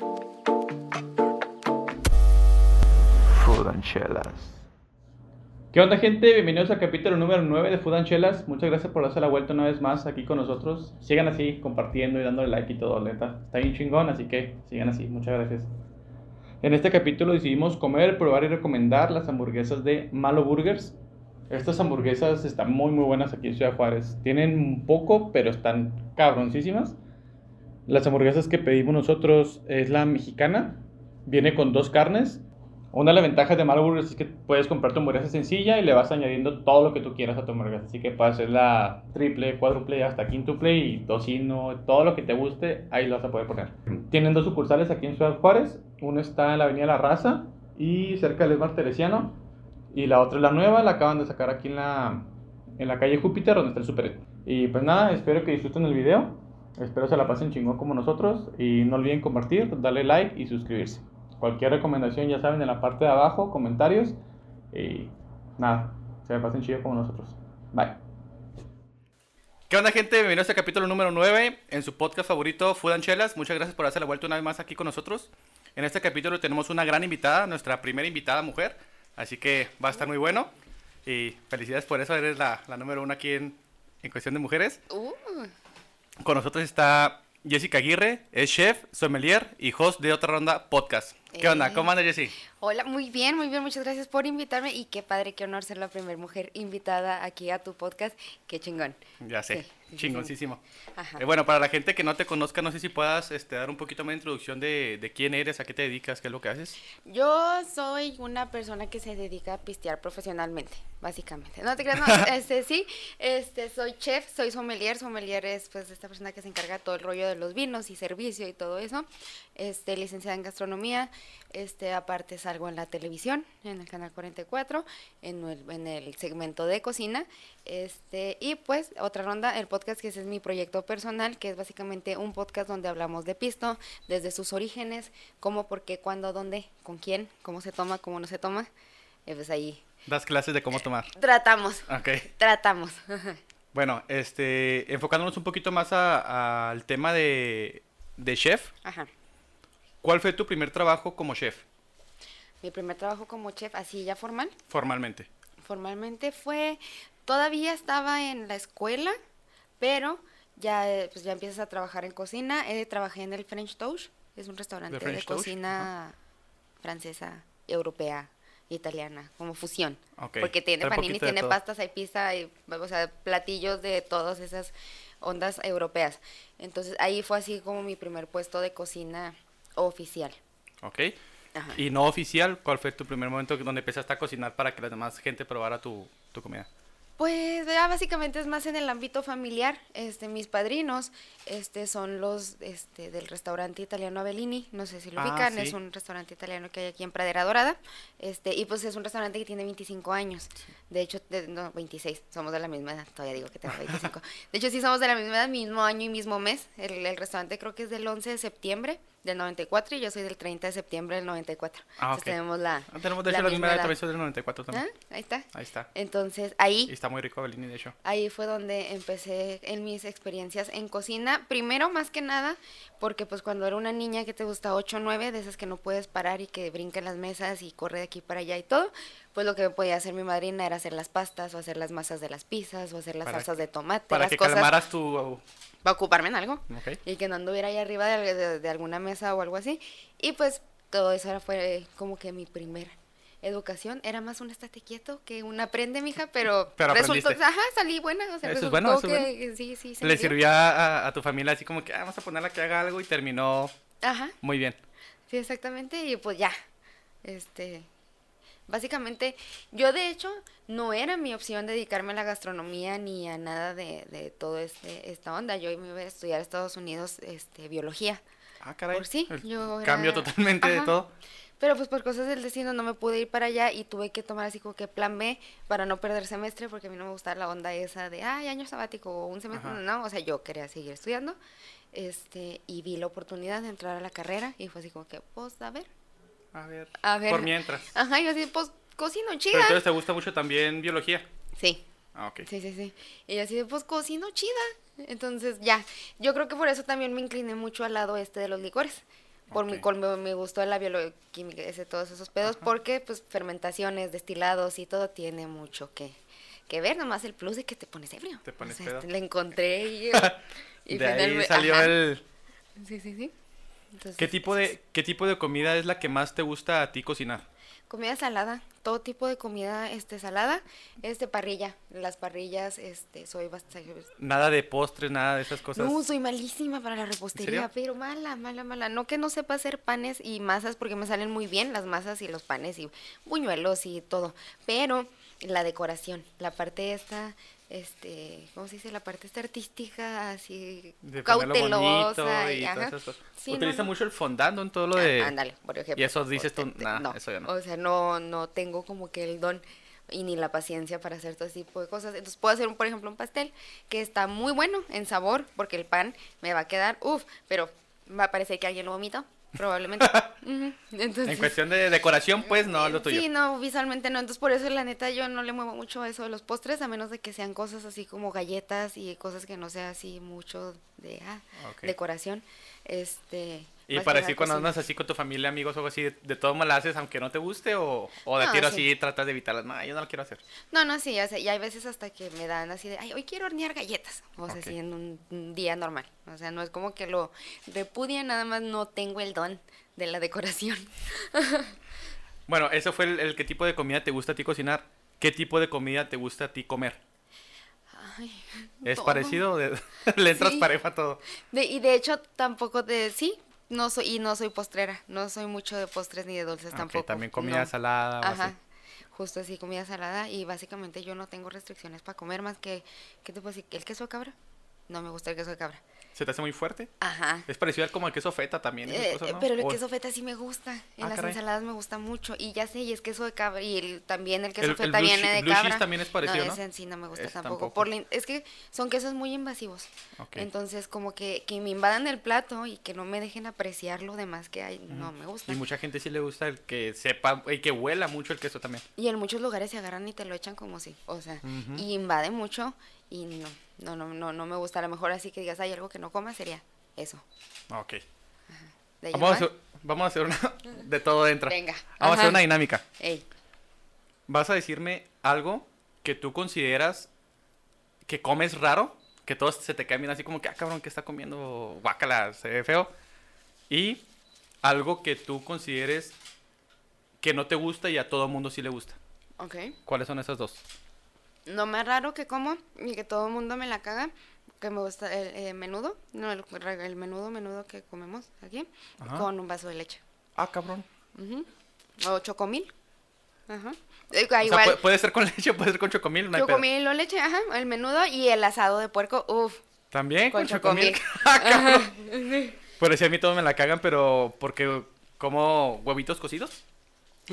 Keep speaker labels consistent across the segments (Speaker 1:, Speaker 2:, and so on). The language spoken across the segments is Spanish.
Speaker 1: And ¿Qué onda gente? Bienvenidos al capítulo número 9 de and Muchas gracias por darse la vuelta una vez más aquí con nosotros. Sigan así, compartiendo y dándole like y todo, neta. Está bien chingón, así que sigan así. Muchas gracias. En este capítulo decidimos comer, probar y recomendar las hamburguesas de Malo Burgers. Estas hamburguesas están muy muy buenas aquí en Ciudad Juárez. Tienen un poco, pero están cabroncísimas. Las hamburguesas que pedimos nosotros es la mexicana. Viene con dos carnes una de las ventajas de Marlboro es que puedes comprar tu hamburguesa sencilla y le vas añadiendo todo lo que tú quieras a tu hamburguesa. Así que puedes hacer la triple, cuádruple, hasta quintuple y tocino, todo lo que te guste, ahí lo vas a poder poner. Tienen dos sucursales aquí en Ciudad Juárez. Uno está en la Avenida La Raza y cerca del Esmar Teresiano. Y la otra es la nueva, la acaban de sacar aquí en la, en la calle Júpiter, donde está el Super. Y pues nada, espero que disfruten el video. Espero se la pasen chingón como nosotros. Y no olviden compartir, darle like y suscribirse. Cualquier recomendación, ya saben, en la parte de abajo, comentarios. Y nada, se me pasen chido como nosotros. Bye.
Speaker 2: ¿Qué onda, gente? Bienvenidos a este capítulo número 9 en su podcast favorito, Food and Chelas. Muchas gracias por hacer la vuelta una vez más aquí con nosotros. En este capítulo tenemos una gran invitada, nuestra primera invitada mujer. Así que va a estar muy bueno. Y felicidades por eso, eres la, la número uno aquí en, en cuestión de mujeres. Uh. Con nosotros está Jessica Aguirre, es chef, sommelier y host de Otra Ronda Podcast. ¿Qué onda? ¿Cómo anda, Jessy?
Speaker 3: Hola, muy bien, muy bien. Muchas gracias por invitarme y qué padre, qué honor ser la primera mujer invitada aquí a tu podcast. Qué chingón.
Speaker 2: Ya sé, chingoncísimo. Eh, bueno, para la gente que no te conozca, no sé si puedas este, dar un poquito más de introducción de, de, quién eres, a qué te dedicas, qué es lo que haces.
Speaker 3: Yo soy una persona que se dedica a pistear profesionalmente, básicamente. No te creas, no, este, sí, este, soy chef, soy sommelier. Sommelier es pues esta persona que se encarga de todo el rollo de los vinos y servicio y todo eso. Este, licenciada en gastronomía. Este, aparte salgo en la televisión, en el canal 44, en el, en el segmento de cocina. Este, y pues otra ronda, el podcast que ese es mi proyecto personal, que es básicamente un podcast donde hablamos de pisto, desde sus orígenes, cómo, por qué, cuándo, dónde, con quién, cómo se toma, cómo no se toma. Y pues ahí.
Speaker 2: Das clases de cómo tomar.
Speaker 3: Tratamos.
Speaker 2: Ok.
Speaker 3: Tratamos.
Speaker 2: bueno, este, enfocándonos un poquito más al tema de, de chef. Ajá. ¿Cuál fue tu primer trabajo como chef?
Speaker 3: Mi primer trabajo como chef, así ya formal.
Speaker 2: Formalmente.
Speaker 3: Formalmente fue, todavía estaba en la escuela, pero ya, pues ya empiezas a trabajar en cocina. Eh, trabajé en el French Touch, es un restaurante de cocina francesa, europea, italiana, como fusión. Porque tiene panini, tiene pastas, hay pizza, hay, o sea, platillos de todas esas ondas europeas. Entonces ahí fue así como mi primer puesto de cocina Oficial.
Speaker 2: Ok. Y no oficial, ¿cuál fue tu primer momento donde empezaste a cocinar para que la demás gente probara tu, tu comida?
Speaker 3: Pues ya básicamente es más en el ámbito familiar. Este, mis padrinos, este, son los, este, del restaurante italiano Avellini. No sé si lo ah, ubican. Es un restaurante italiano que hay aquí en Pradera Dorada. Este, y pues es un restaurante que tiene 25 años. De hecho, no, 26. Somos de la misma edad. Todavía digo que tengo 25. de hecho, sí somos de la misma edad, mismo año y mismo mes. El, el restaurante creo que es del 11 de septiembre del 94 y yo soy del 30 de septiembre del 94. Ah, Entonces tenemos la.
Speaker 2: Ah, tenemos de hecho la, misma edad, también soy del 94 también.
Speaker 3: ¿Ah? Ahí está.
Speaker 2: Ahí está.
Speaker 3: Entonces ahí.
Speaker 2: Y está muy rico Belini, de hecho.
Speaker 3: Ahí fue donde empecé en mis experiencias en cocina. Primero, más que nada, porque pues cuando era una niña que te gusta 8 o 9, de esas que no puedes parar y que brinca en las mesas y corre de aquí para allá y todo, pues lo que podía hacer mi madrina era hacer las pastas o hacer las masas de las pizzas o hacer las salsas de tomate.
Speaker 2: Para que calmaras tu
Speaker 3: va a ocuparme en algo. Y que no anduviera ahí arriba de, alguna mesa o algo así. Y pues todo eso era, fue como que mi primer educación. Era más un estate quieto que un aprende, mija, pero,
Speaker 2: pero resultó,
Speaker 3: ajá, salí buena. O sea,
Speaker 2: eso es bueno, eso que, sí, sí, Le sirvió a, a, tu familia así como que, ah, vamos a ponerla que haga algo y terminó ajá. muy bien.
Speaker 3: Sí, exactamente. Y pues ya, este, Básicamente, yo de hecho no era mi opción dedicarme a la gastronomía ni a nada de, de todo este, esta onda. Yo me iba a estudiar a Estados Unidos este, biología.
Speaker 2: Ah, caray.
Speaker 3: Por sí, yo
Speaker 2: Cambio totalmente de todo.
Speaker 3: Pero pues por cosas del destino no me pude ir para allá y tuve que tomar así como que plan B para no perder semestre porque a mí no me gustaba la onda esa de, ay, año sabático o un semestre. No, o sea, yo quería seguir estudiando este y vi la oportunidad de entrar a la carrera y fue así como que, pues, a ver,
Speaker 2: a ver. A ver. Por mientras.
Speaker 3: Ajá, y así, pues, cocino chida.
Speaker 2: Pero entonces te gusta mucho también biología.
Speaker 3: Sí.
Speaker 2: Ah, ok.
Speaker 3: Sí, sí, sí. Y así de, pues, cocino chida. Entonces, ya. Yo creo que por eso también me incliné mucho al lado este de los licores. Por mi, mi gusto de la bioquímica, ese, todos esos pedos, porque pues fermentaciones, destilados y todo tiene mucho que, que ver, nomás el plus de que te pones ebrio.
Speaker 2: Te pones
Speaker 3: O sea,
Speaker 2: pedo.
Speaker 3: le encontré y, y
Speaker 2: de ahí
Speaker 3: finalmente-
Speaker 2: salió
Speaker 3: ajá.
Speaker 2: el...
Speaker 3: Sí, sí, sí. Entonces,
Speaker 2: ¿Qué tipo, de, ¿Qué tipo de comida es la que más te gusta a ti cocinar?
Speaker 3: Comida salada, todo tipo de comida este salada, este parrilla, las parrillas, este soy bastante
Speaker 2: Nada de postres, nada de esas cosas.
Speaker 3: No, soy malísima para la repostería, pero mala, mala, mala. No que no sepa hacer panes y masas porque me salen muy bien las masas y los panes y buñuelos y todo, pero la decoración, la parte esta este, ¿cómo se dice? La parte esta artística, así
Speaker 2: de
Speaker 3: cautelosa
Speaker 2: y,
Speaker 3: y, ajá. Sí, no,
Speaker 2: Utiliza
Speaker 3: no.
Speaker 2: mucho el fondando en todo lo
Speaker 3: Ah,
Speaker 2: de...
Speaker 3: Ándale, por ejemplo.
Speaker 2: Y eso dices tú, nah, eso ya no.
Speaker 3: O sea, no, no tengo como que el don y ni la paciencia para hacer todo ese tipo de cosas. Entonces puedo hacer, un, por ejemplo, un pastel que está muy bueno en sabor, porque el pan me va a quedar, uff, pero va a parecer que alguien lo vomitó, probablemente. Entonces,
Speaker 2: En cuestión de decoración, pues no, lo tuyo.
Speaker 3: Sí, no, visualmente no. Entonces, por eso, la neta, yo no le muevo mucho a eso de los postres, a menos de que sean cosas así como galletas y cosas que no sea así mucho de ah,
Speaker 2: Ok.
Speaker 3: decoración. Este.
Speaker 2: Y para así cuando andas así con tu familia, amigos o algo así, de, de todo mal haces aunque no te guste o, o de
Speaker 3: No,
Speaker 2: tiro
Speaker 3: sí.
Speaker 2: así tratas de evitarlas. No, yo no lo quiero hacer.
Speaker 3: No, no, sí, o sea, y hay veces hasta que me dan así de, ay, hoy quiero hornear galletas. O sea, así en un, un día normal. O sea, no es como que lo repudie, nada más no tengo el don de la decoración.
Speaker 2: Bueno, eso fue el, el qué tipo de comida te gusta a ti cocinar. ¿Qué tipo de comida te gusta a ti comer?
Speaker 3: Ay,
Speaker 2: ¿Es
Speaker 3: todo.
Speaker 2: parecido? de- Le entras
Speaker 3: Sí.
Speaker 2: parejo a todo.
Speaker 3: De, y de hecho, tampoco de, sí, no soy, y no soy postrera. No soy mucho de postres ni de dulces
Speaker 2: Ok,
Speaker 3: tampoco.
Speaker 2: también comida
Speaker 3: no.
Speaker 2: salada o
Speaker 3: Ajá.
Speaker 2: así.
Speaker 3: Justo así, comida salada. Y básicamente yo no tengo restricciones para comer más que, ¿qué te puedo decir? ¿El queso de cabra? No me gusta el queso de cabra.
Speaker 2: ¿Se te hace muy fuerte?
Speaker 3: Ajá.
Speaker 2: Es parecido al como el queso feta también.
Speaker 3: Eh,
Speaker 2: cosas, ¿no?
Speaker 3: Pero el
Speaker 2: O-
Speaker 3: queso feta sí me gusta. En
Speaker 2: Ah,
Speaker 3: las
Speaker 2: caray.
Speaker 3: ensaladas me gusta mucho. Y ya sé, y es queso de cabra. Y el- también el queso
Speaker 2: El- el
Speaker 3: feta
Speaker 2: blue
Speaker 3: viene de
Speaker 2: blue
Speaker 3: cabra.
Speaker 2: también es parecido, ¿no?
Speaker 3: ese sí no me gusta
Speaker 2: Ese
Speaker 3: tampoco.
Speaker 2: tampoco.
Speaker 3: Por la in- es que son quesos muy invasivos.
Speaker 2: Ok.
Speaker 3: Entonces, como que, que me invadan el plato y que no me dejen apreciar lo demás que hay, no me gusta.
Speaker 2: Y mucha gente sí le gusta el que sepa y que huela mucho el queso también.
Speaker 3: Y en muchos lugares se agarran y te lo echan como si, o sea, y invade mucho y no, no, no, no, no me gusta. A lo mejor así que digas, hay algo que no coma, sería eso.
Speaker 2: Ok.
Speaker 3: De ahí
Speaker 2: Vamos a, hacer, vamos a hacer una... De todo entra.
Speaker 3: Venga.
Speaker 2: Vamos a hacer una dinámica.
Speaker 3: Ey,
Speaker 2: Vas a decirme algo que tú consideras que comes raro, que todos se te caen bien así como que, ah, cabrón, que está comiendo guacala, se ve feo. Y algo que tú consideres que no te gusta y a todo mundo sí le gusta.
Speaker 3: ok.
Speaker 2: ¿Cuáles son esas dos?
Speaker 3: Lo más raro que como y que todo el mundo me la caga, que me gusta el eh, menudo, no, el, el menudo, menudo que comemos aquí,
Speaker 2: Ajá.
Speaker 3: con un vaso de leche.
Speaker 2: Ah, cabrón.
Speaker 3: Ujú. O chocomil. Ajá. Eh,
Speaker 2: O
Speaker 3: igual,
Speaker 2: puede, puede ser con leche, puede ser con chocomil, no
Speaker 3: chocomil o leche, ajá, el menudo y el asado de puerco, uff.
Speaker 2: También con,
Speaker 3: Con
Speaker 2: chocomil.
Speaker 3: chocomil.
Speaker 2: Ah, cabrón. Pero sí, a mí todo me la cagan, pero porque como huevitos cocidos,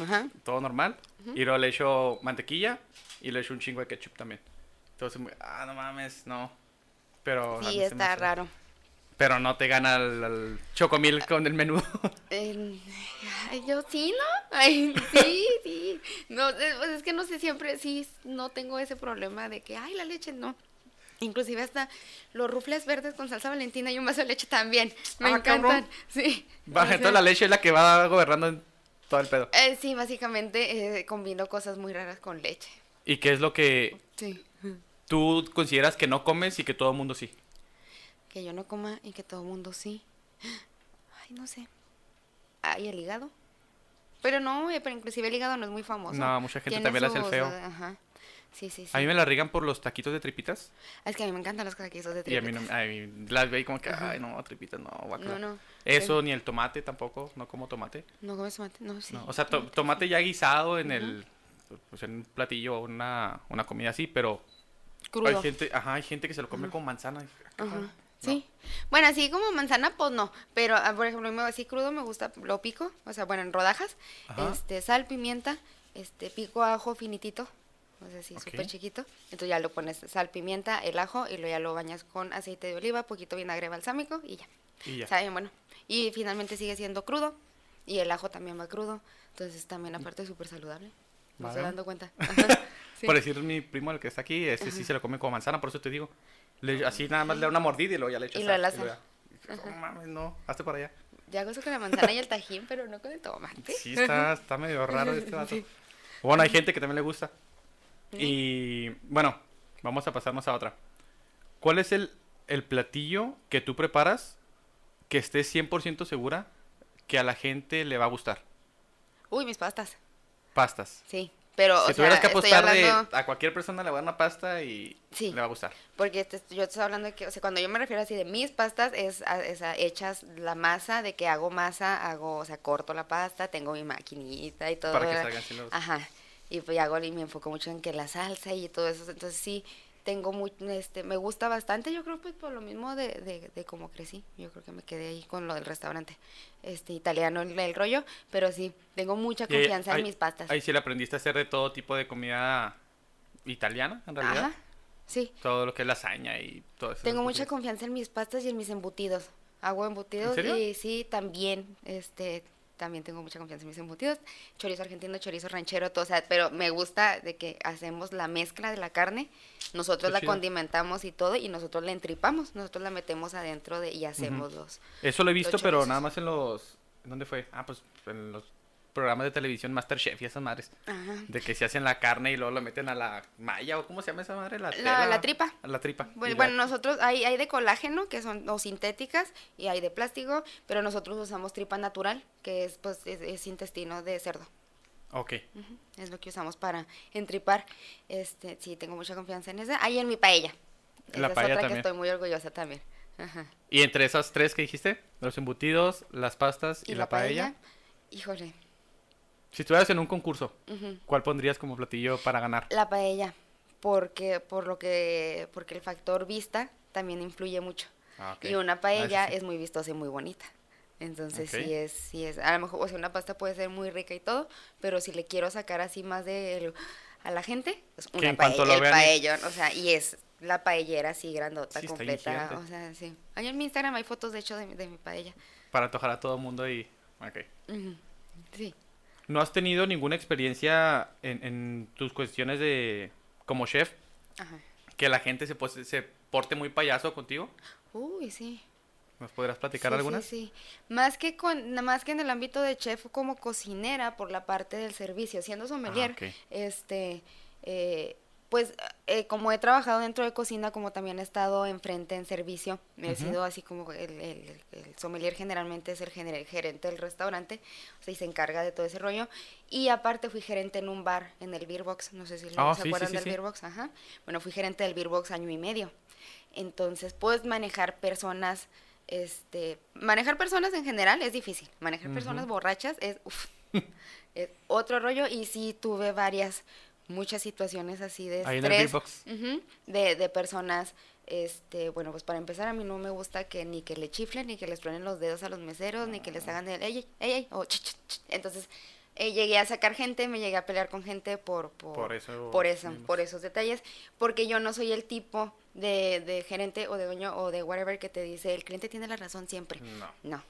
Speaker 3: Ajá.
Speaker 2: todo normal. Y luego le echo mantequilla y le echo un chingo de ketchup también. Entonces, ah, no mames, no. Pero
Speaker 3: Sí, está raro.
Speaker 2: Pero no te gana el, el chocomil con el menudo.
Speaker 3: Eh, ay, yo sí, ¿no? Ay, sí, sí. No, pues es que no sé, siempre sí, no tengo ese problema de que, ay, la leche, no. Inclusive hasta los rufles verdes con salsa valentina y un vaso de leche también. Me
Speaker 2: Ah,
Speaker 3: encantan.
Speaker 2: cabrón.
Speaker 3: Sí. Sea,
Speaker 2: entonces la leche es la que va gobernando todo el pedo.
Speaker 3: eh, sí, básicamente eh, combino cosas muy raras con leche.
Speaker 2: ¿Y qué es lo que
Speaker 3: Sí.
Speaker 2: tú consideras que no comes y que todo el mundo sí?
Speaker 3: Que yo no coma y que todo el mundo sí. Ay, no sé. Ay, el hígado. Pero no, eh, pero inclusive el hígado no es muy famoso.
Speaker 2: No, mucha gente también le hace el feo.
Speaker 3: eh, Ajá. Sí, sí, sí.
Speaker 2: A mí me la rigan por los taquitos de tripitas.
Speaker 3: Es que a mí me encantan los caquitos de
Speaker 2: Y a mí
Speaker 3: tripitas.
Speaker 2: no, ay, las veo y como que, ay, no, tripitas, no, guacala.
Speaker 3: No, no.
Speaker 2: Eso, ni el tomate tampoco, no como tomate.
Speaker 3: ¿No comes tomate? No, sí.
Speaker 2: No, o sea, to- tomate ya guisado en el, pues en un platillo o una, una comida así, pero
Speaker 3: Crudo.
Speaker 2: hay gente, ajá, hay gente que se lo come con manzana.
Speaker 3: Ajá.
Speaker 2: No.
Speaker 3: Sí. Bueno, así como manzana, pues no. Pero, ah, por ejemplo, mí así crudo me gusta, lo pico, o sea, bueno, en rodajas.
Speaker 2: Ajá.
Speaker 3: Este, sal, pimienta, este, pico ajo finitito, o sea, así,
Speaker 2: Ok.
Speaker 3: súper chiquito. Entonces ya lo pones sal, pimienta, el ajo, y luego ya lo bañas con aceite de oliva, poquito vinagre balsámico, y ya.
Speaker 2: Y ya.
Speaker 3: Bien bueno. Y finalmente sigue siendo crudo, y el ajo también va crudo. Entonces también aparte es súper saludable. Me estoy dando cuenta. Ajá. Sí.
Speaker 2: Por decir mi primo, el que está aquí, ese sí se lo come con manzana, por eso te digo. Le- así nada más le da una mordida y luego ya le echas
Speaker 3: Y lo
Speaker 2: sal,
Speaker 3: enlaza.
Speaker 2: luego ya- No mames, no, hazte para allá.
Speaker 3: Ya eso con la manzana y el tajín, pero no con el tomate.
Speaker 2: Sí, está, está medio raro este vato.
Speaker 3: Sí.
Speaker 2: Bueno, hay gente que también le gusta. Y bueno, vamos a pasarnos a otra. ¿Cuál es el, el platillo que tú preparas que estés 100% segura que a la gente le va a gustar?
Speaker 3: Uy, mis pastas.
Speaker 2: Pastas.
Speaker 3: Sí. Pero,
Speaker 2: si
Speaker 3: o sea,
Speaker 2: tuvieras que apostar de-
Speaker 3: hablando-
Speaker 2: a cualquier persona le va a dar una pasta y
Speaker 3: Sí.
Speaker 2: le va a gustar.
Speaker 3: Porque te- yo te estoy hablando de que, o sea, cuando yo me refiero así de mis pastas, es, a- es a- hechas la masa, de que hago masa, hago, o sea, corto la pasta, tengo mi maquinita y todo.
Speaker 2: Para que salgan así los-
Speaker 3: Ajá. Y pues hago y me enfoco mucho en que la salsa y todo eso. Entonces sí, tengo muy, este, me gusta bastante, yo creo pues por lo mismo de, de, de cómo crecí. Yo creo que me quedé ahí con lo del restaurante, este, italiano, el, el rollo. Pero sí, tengo mucha confianza
Speaker 2: ahí-
Speaker 3: en mis pastas.
Speaker 2: Ahí sí le aprendiste a hacer de todo tipo de comida italiana, en realidad.
Speaker 3: Ajá. Sí.
Speaker 2: Todo lo que es lasaña y todo eso.
Speaker 3: Tengo mucha confianza en mis pastas y en mis embutidos. Hago embutidos
Speaker 2: serio?
Speaker 3: y sí, también, este, también tengo mucha confianza en mis embutidos. Chorizo argentino, chorizo ranchero, todo, o sea, pero me gusta de que hacemos la mezcla de la carne, nosotros
Speaker 2: Qué
Speaker 3: la
Speaker 2: chido.
Speaker 3: condimentamos y todo y nosotros la entripamos, nosotros la metemos adentro de y hacemos los.
Speaker 2: Eso lo he visto, pero nada más en los... ¿Dónde fue? Ah, pues en los programas de televisión Masterchef y esas madres.
Speaker 3: Ajá.
Speaker 2: De que se hacen la carne y luego lo meten a la malla o ¿cómo se llama esa madre? La,
Speaker 3: La-
Speaker 2: tela.
Speaker 3: la tripa.
Speaker 2: A la tripa.
Speaker 3: Bueno,
Speaker 2: la-
Speaker 3: nosotros hay, hay de colágeno, que son o sintéticas, y hay de plástico, pero nosotros usamos tripa natural, que es pues es, es intestino de cerdo.
Speaker 2: Ok.
Speaker 3: Es lo que usamos para entripar. Este, sí, tengo mucha confianza en esa. Ahí en mi paella.
Speaker 2: La
Speaker 3: Esa es
Speaker 2: paella
Speaker 3: otra
Speaker 2: también.
Speaker 3: que estoy muy orgullosa también. Ajá.
Speaker 2: Y entre esas tres que dijiste, los embutidos, las pastas y, la, paella,
Speaker 3: híjole.
Speaker 2: Si estuvieras en un concurso, ¿cuál pondrías como platillo para ganar?
Speaker 3: La paella, porque por lo que porque el factor vista también influye mucho.
Speaker 2: Ah.
Speaker 3: Y una
Speaker 2: Ah,
Speaker 3: paella
Speaker 2: sí.
Speaker 3: es muy vistosa y muy bonita. Entonces sí es, sí es, a lo mejor, o sea, una pasta puede ser muy rica y todo, pero si le quiero sacar así más de el- a la gente, pues una
Speaker 2: en
Speaker 3: paella,
Speaker 2: lo
Speaker 3: el
Speaker 2: vean y-
Speaker 3: paellón, o sea, y es la paellera así grandota,
Speaker 2: Sí,
Speaker 3: completa, o sea, sí. Ahí en mi Instagram hay fotos de hecho de, mi- de mi paella.
Speaker 2: Para antojar a todo el mundo y... Ok.
Speaker 3: Sí.
Speaker 2: ¿No has tenido ninguna experiencia en, en tus cuestiones de... como chef?
Speaker 3: Ajá.
Speaker 2: Que la gente se, pues, se porte muy payaso contigo?
Speaker 3: Uy, sí.
Speaker 2: ¿Nos podrás platicar
Speaker 3: Sí,
Speaker 2: algunas?
Speaker 3: Sí, sí. Más que con, más que en el ámbito de chef como cocinera por la parte del servicio, siendo sommelier,
Speaker 2: ok.
Speaker 3: este, eh, pues eh, como he trabajado dentro de cocina, como también he estado enfrente en servicio, he
Speaker 2: Ujú.
Speaker 3: sido así como el, el, el sommelier generalmente es el gener- gerente del restaurante, o sea, y se encarga de todo ese rollo. Y aparte fui gerente en un bar, en el Beer Box, no sé si
Speaker 2: Ah,
Speaker 3: se
Speaker 2: sí,
Speaker 3: acuerdan
Speaker 2: sí,
Speaker 3: del. Beer Box, ajá. Bueno, fui gerente del Beer Box año y medio. Entonces, puedes manejar personas, este, manejar personas en general es difícil. Manejar personas borrachas es, uf, es otro rollo y sí tuve varias, muchas situaciones así de
Speaker 2: Ahí en el
Speaker 3: estrés.
Speaker 2: beatbox.
Speaker 3: ujú, de, de personas, este, bueno, pues para empezar a mí no me gusta que ni que le chiflen, ni que les truenen los dedos a los meseros, ni que les hagan el, ey, ey, ey, ey", o ch, ch, ch. entonces eh, llegué a sacar gente, me llegué a pelear con gente por, por,
Speaker 2: Por eso
Speaker 3: por eso,
Speaker 2: mismos.
Speaker 3: por esos detalles, porque yo no soy el tipo de, de gerente o de dueño o de whatever que te dice el cliente tiene la razón siempre.
Speaker 2: No.
Speaker 3: No.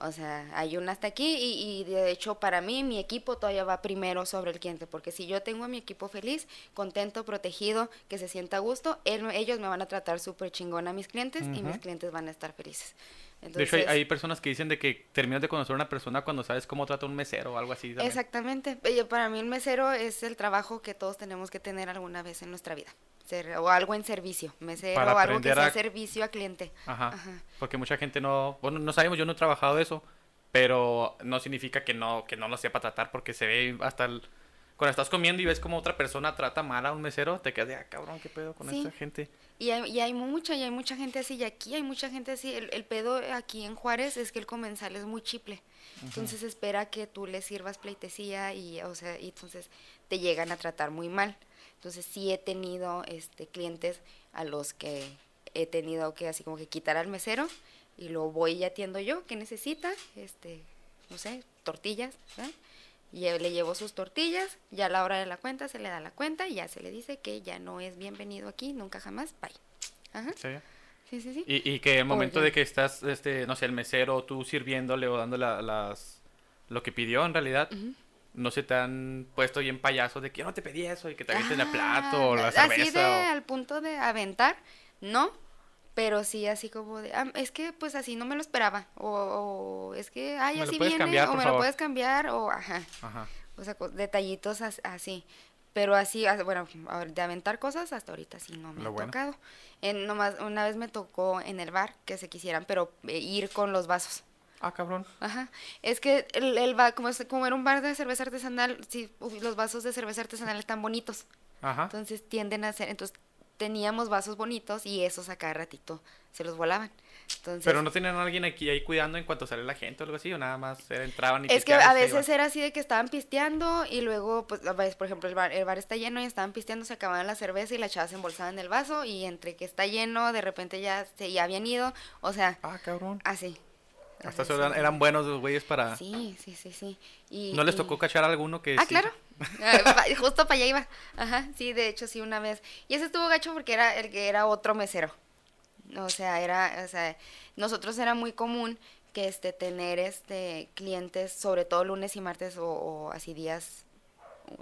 Speaker 3: O sea, hay una hasta aquí y, y de hecho para mí mi equipo todavía va primero sobre el cliente, porque si yo tengo a mi equipo feliz, contento, protegido, que se sienta a gusto, él- ellos me van a tratar súper chingón a mis clientes y mis clientes van a estar felices.
Speaker 2: De hecho, hay,
Speaker 3: Entonces,
Speaker 2: hay personas que dicen de que terminas de conocer a una persona cuando sabes cómo trata un mesero o algo así. también.
Speaker 3: Exactamente. Para mí el mesero es el trabajo que todos tenemos que tener alguna vez en nuestra vida. Ser, o algo en servicio. Mesero
Speaker 2: Para
Speaker 3: o algo que sea
Speaker 2: a-
Speaker 3: servicio a cliente.
Speaker 2: Ajá.
Speaker 3: Ajá.
Speaker 2: Porque mucha gente no, bueno, no sabemos, yo no he trabajado eso, pero no significa que no, que no lo sepa tratar porque se ve hasta el, cuando estás comiendo y ves como otra persona trata mal a un mesero, te quedas de, ah, cabrón, qué pedo con
Speaker 3: Sí.
Speaker 2: esta gente.
Speaker 3: Y hay, y hay mucha, y hay mucha gente así, y aquí hay mucha gente así. El, el pedo aquí en Juárez es que el comensal es muy chiple. Entonces espera que tú le sirvas pleitesía y, o sea, y entonces te llegan a tratar muy mal. Entonces sí he tenido este clientes a los que he tenido que así como que quitar al mesero y lo voy y atiendo yo, que necesita? Este, no sé, tortillas, ¿verdad? Y le llevo sus tortillas, ya a la hora de la cuenta se le da la cuenta y ya se le dice que ya no es bienvenido aquí, nunca jamás, bye. Ajá,
Speaker 2: ¿Sí?
Speaker 3: sí, sí, sí.
Speaker 2: Y, y que el momento
Speaker 3: Oye.
Speaker 2: de que estás, este, no sé, el mesero, tú sirviéndole o dando la- las, lo que pidió en realidad,
Speaker 3: Ujú.
Speaker 2: No se te han puesto bien payasos de que yo no te pedí eso y que te avienten el
Speaker 3: Ah,
Speaker 2: plato o la
Speaker 3: Así
Speaker 2: cerveza.
Speaker 3: de
Speaker 2: o-
Speaker 3: al punto de aventar, no, Pero sí, así como de, "Ah, es que pues así no me lo esperaba. O, o es que, ay,
Speaker 2: ¿Me lo
Speaker 3: así viene,
Speaker 2: cambiar,
Speaker 3: o me
Speaker 2: favor?
Speaker 3: lo puedes cambiar, o ajá.
Speaker 2: Ajá.
Speaker 3: O sea, detallitos as- así. Pero así, as- bueno, de aventar cosas hasta ahorita sí no me
Speaker 2: Lo
Speaker 3: ha
Speaker 2: bueno.
Speaker 3: tocado. En, nomás, una vez me tocó en el bar que se quisieran, pero eh, ir con los vasos.
Speaker 2: Ah, cabrón.
Speaker 3: Ajá. Es que el, el bar, como, es- como era un bar de cerveza artesanal, sí, los vasos de cerveza artesanal están bonitos.
Speaker 2: Ajá.
Speaker 3: Entonces tienden a ser, entonces teníamos vasos bonitos y esos a cada ratito se los volaban. Entonces,
Speaker 2: Pero no tenían a alguien aquí ahí cuidando en cuanto sale la gente o algo así, o nada más entraban y
Speaker 3: Es que a veces era así de que estaban pisteando y luego, pues, a veces, por ejemplo, el bar, el bar está lleno y estaban pisteando, se acababan la cerveza y la chava se embolsaba en el vaso y entre que está lleno, de repente ya se ya habían ido, o sea,
Speaker 2: Ah, cabrón.
Speaker 3: así.
Speaker 2: Hasta eso eran, buenos los güeyes para...
Speaker 3: Sí, sí, sí, sí. Y,
Speaker 2: ¿No les
Speaker 3: y-
Speaker 2: tocó cachar a alguno que
Speaker 3: Ah,
Speaker 2: sí?
Speaker 3: claro. Ah, Justo para allá iba. Ajá, sí, de hecho sí una vez. Y ese estuvo gacho porque era el que era otro mesero. O sea, era, o sea, nosotros era muy común que este tener este clientes, sobre todo lunes y martes o, o así días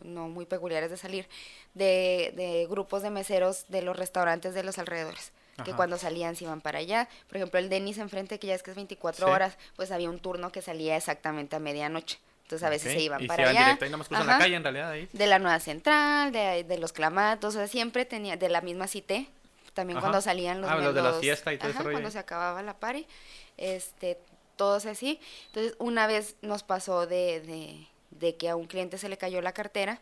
Speaker 3: no muy peculiares de salir, de, de grupos de meseros de los restaurantes de los alrededores. Que cuando salían se iban para allá. Por ejemplo, el Denis enfrente, que ya es que es 24
Speaker 2: Sí.
Speaker 3: horas, pues había un turno que salía exactamente a medianoche. Entonces a veces se iban
Speaker 2: y
Speaker 3: para
Speaker 2: se
Speaker 3: allá.
Speaker 2: directo cruzan la calle en realidad ahí.
Speaker 3: de la nueva central, de, de los clamatos, o sea, siempre tenía, de la misma cité, también
Speaker 2: Ajá.
Speaker 3: cuando salían los
Speaker 2: Ah, los de la fiesta y todo ese
Speaker 3: ajá,
Speaker 2: rollo
Speaker 3: cuando se acababa la party, este, todos así. Entonces, una vez nos pasó de, de, de que a un cliente se le cayó la cartera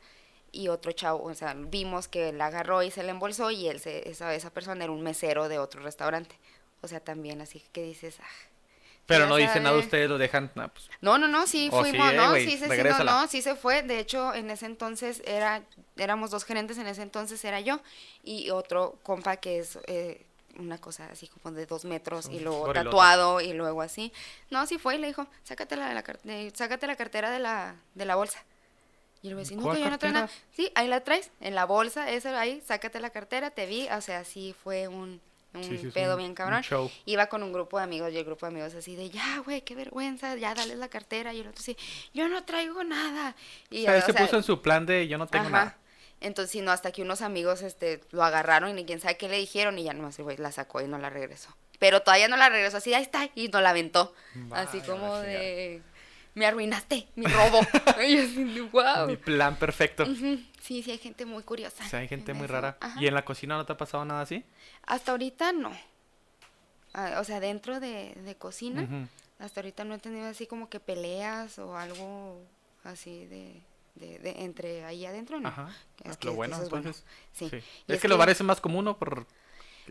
Speaker 3: y otro chavo, o sea, vimos que la agarró y se la embolsó y él, se, esa, esa persona era un mesero de otro restaurante. O sea, también así que dices, ah,
Speaker 2: Pero no dicen nada,
Speaker 3: sabe.
Speaker 2: ustedes lo dejan... nah, pues,
Speaker 3: no, no, no, sí
Speaker 2: O sí,
Speaker 3: fuimos,
Speaker 2: eh,
Speaker 3: no,
Speaker 2: güey,
Speaker 3: sí, se, sí, no, no, sí se fue. De hecho, en ese entonces era, éramos dos gerentes, en ese entonces era yo y otro compa que es eh, una cosa así como de dos metros y luego tatuado y luego así. No, sí fue y le dijo, sácate la, la, eh, sácate la cartera de la, de la bolsa. Y el vecino,
Speaker 2: ¿Cuál
Speaker 3: que yo no traigo nada. Sí, ahí la traes, en la bolsa, esa ahí, sácate la cartera, te vi, o sea, sí fue un, un
Speaker 2: Sí, sí, es
Speaker 3: pedo
Speaker 2: un-
Speaker 3: bien cabrón.
Speaker 2: show.
Speaker 3: Iba con un grupo de amigos y el grupo de amigos así de, ya, güey, qué vergüenza, ya dale la cartera. Y el otro así, yo no traigo nada. Y
Speaker 2: o sea, él
Speaker 3: o
Speaker 2: se
Speaker 3: sea,
Speaker 2: puso en su plan de yo no tengo
Speaker 3: ajá.
Speaker 2: nada.
Speaker 3: Entonces, sí, no, hasta que unos amigos este, lo agarraron y ni quién sabe qué le dijeron y ya nomás el güey la sacó y no la regresó. Pero todavía no la regresó, así, ahí está, y no la aventó. así como de, me arruinaste, mi robo. y así wow.
Speaker 2: Mi plan perfecto.
Speaker 3: Sí, sí, hay gente muy curiosa.
Speaker 2: O sea, hay gente
Speaker 3: en
Speaker 2: muy
Speaker 3: eso.
Speaker 2: rara.
Speaker 3: Ajá.
Speaker 2: ¿Y en la cocina no te ha pasado nada así?
Speaker 3: Hasta ahorita no. Ah, o sea, dentro de, de cocina, hasta ahorita no he tenido así como que peleas o algo así de, de, de entre ahí adentro, ¿no?
Speaker 2: Ajá.
Speaker 3: Es
Speaker 2: Ah,
Speaker 3: que
Speaker 2: lo bueno,
Speaker 3: es bueno.
Speaker 2: entonces.
Speaker 3: Sí.
Speaker 2: sí. Es,
Speaker 3: es
Speaker 2: que los
Speaker 3: que-
Speaker 2: bares es más común, ¿no? Por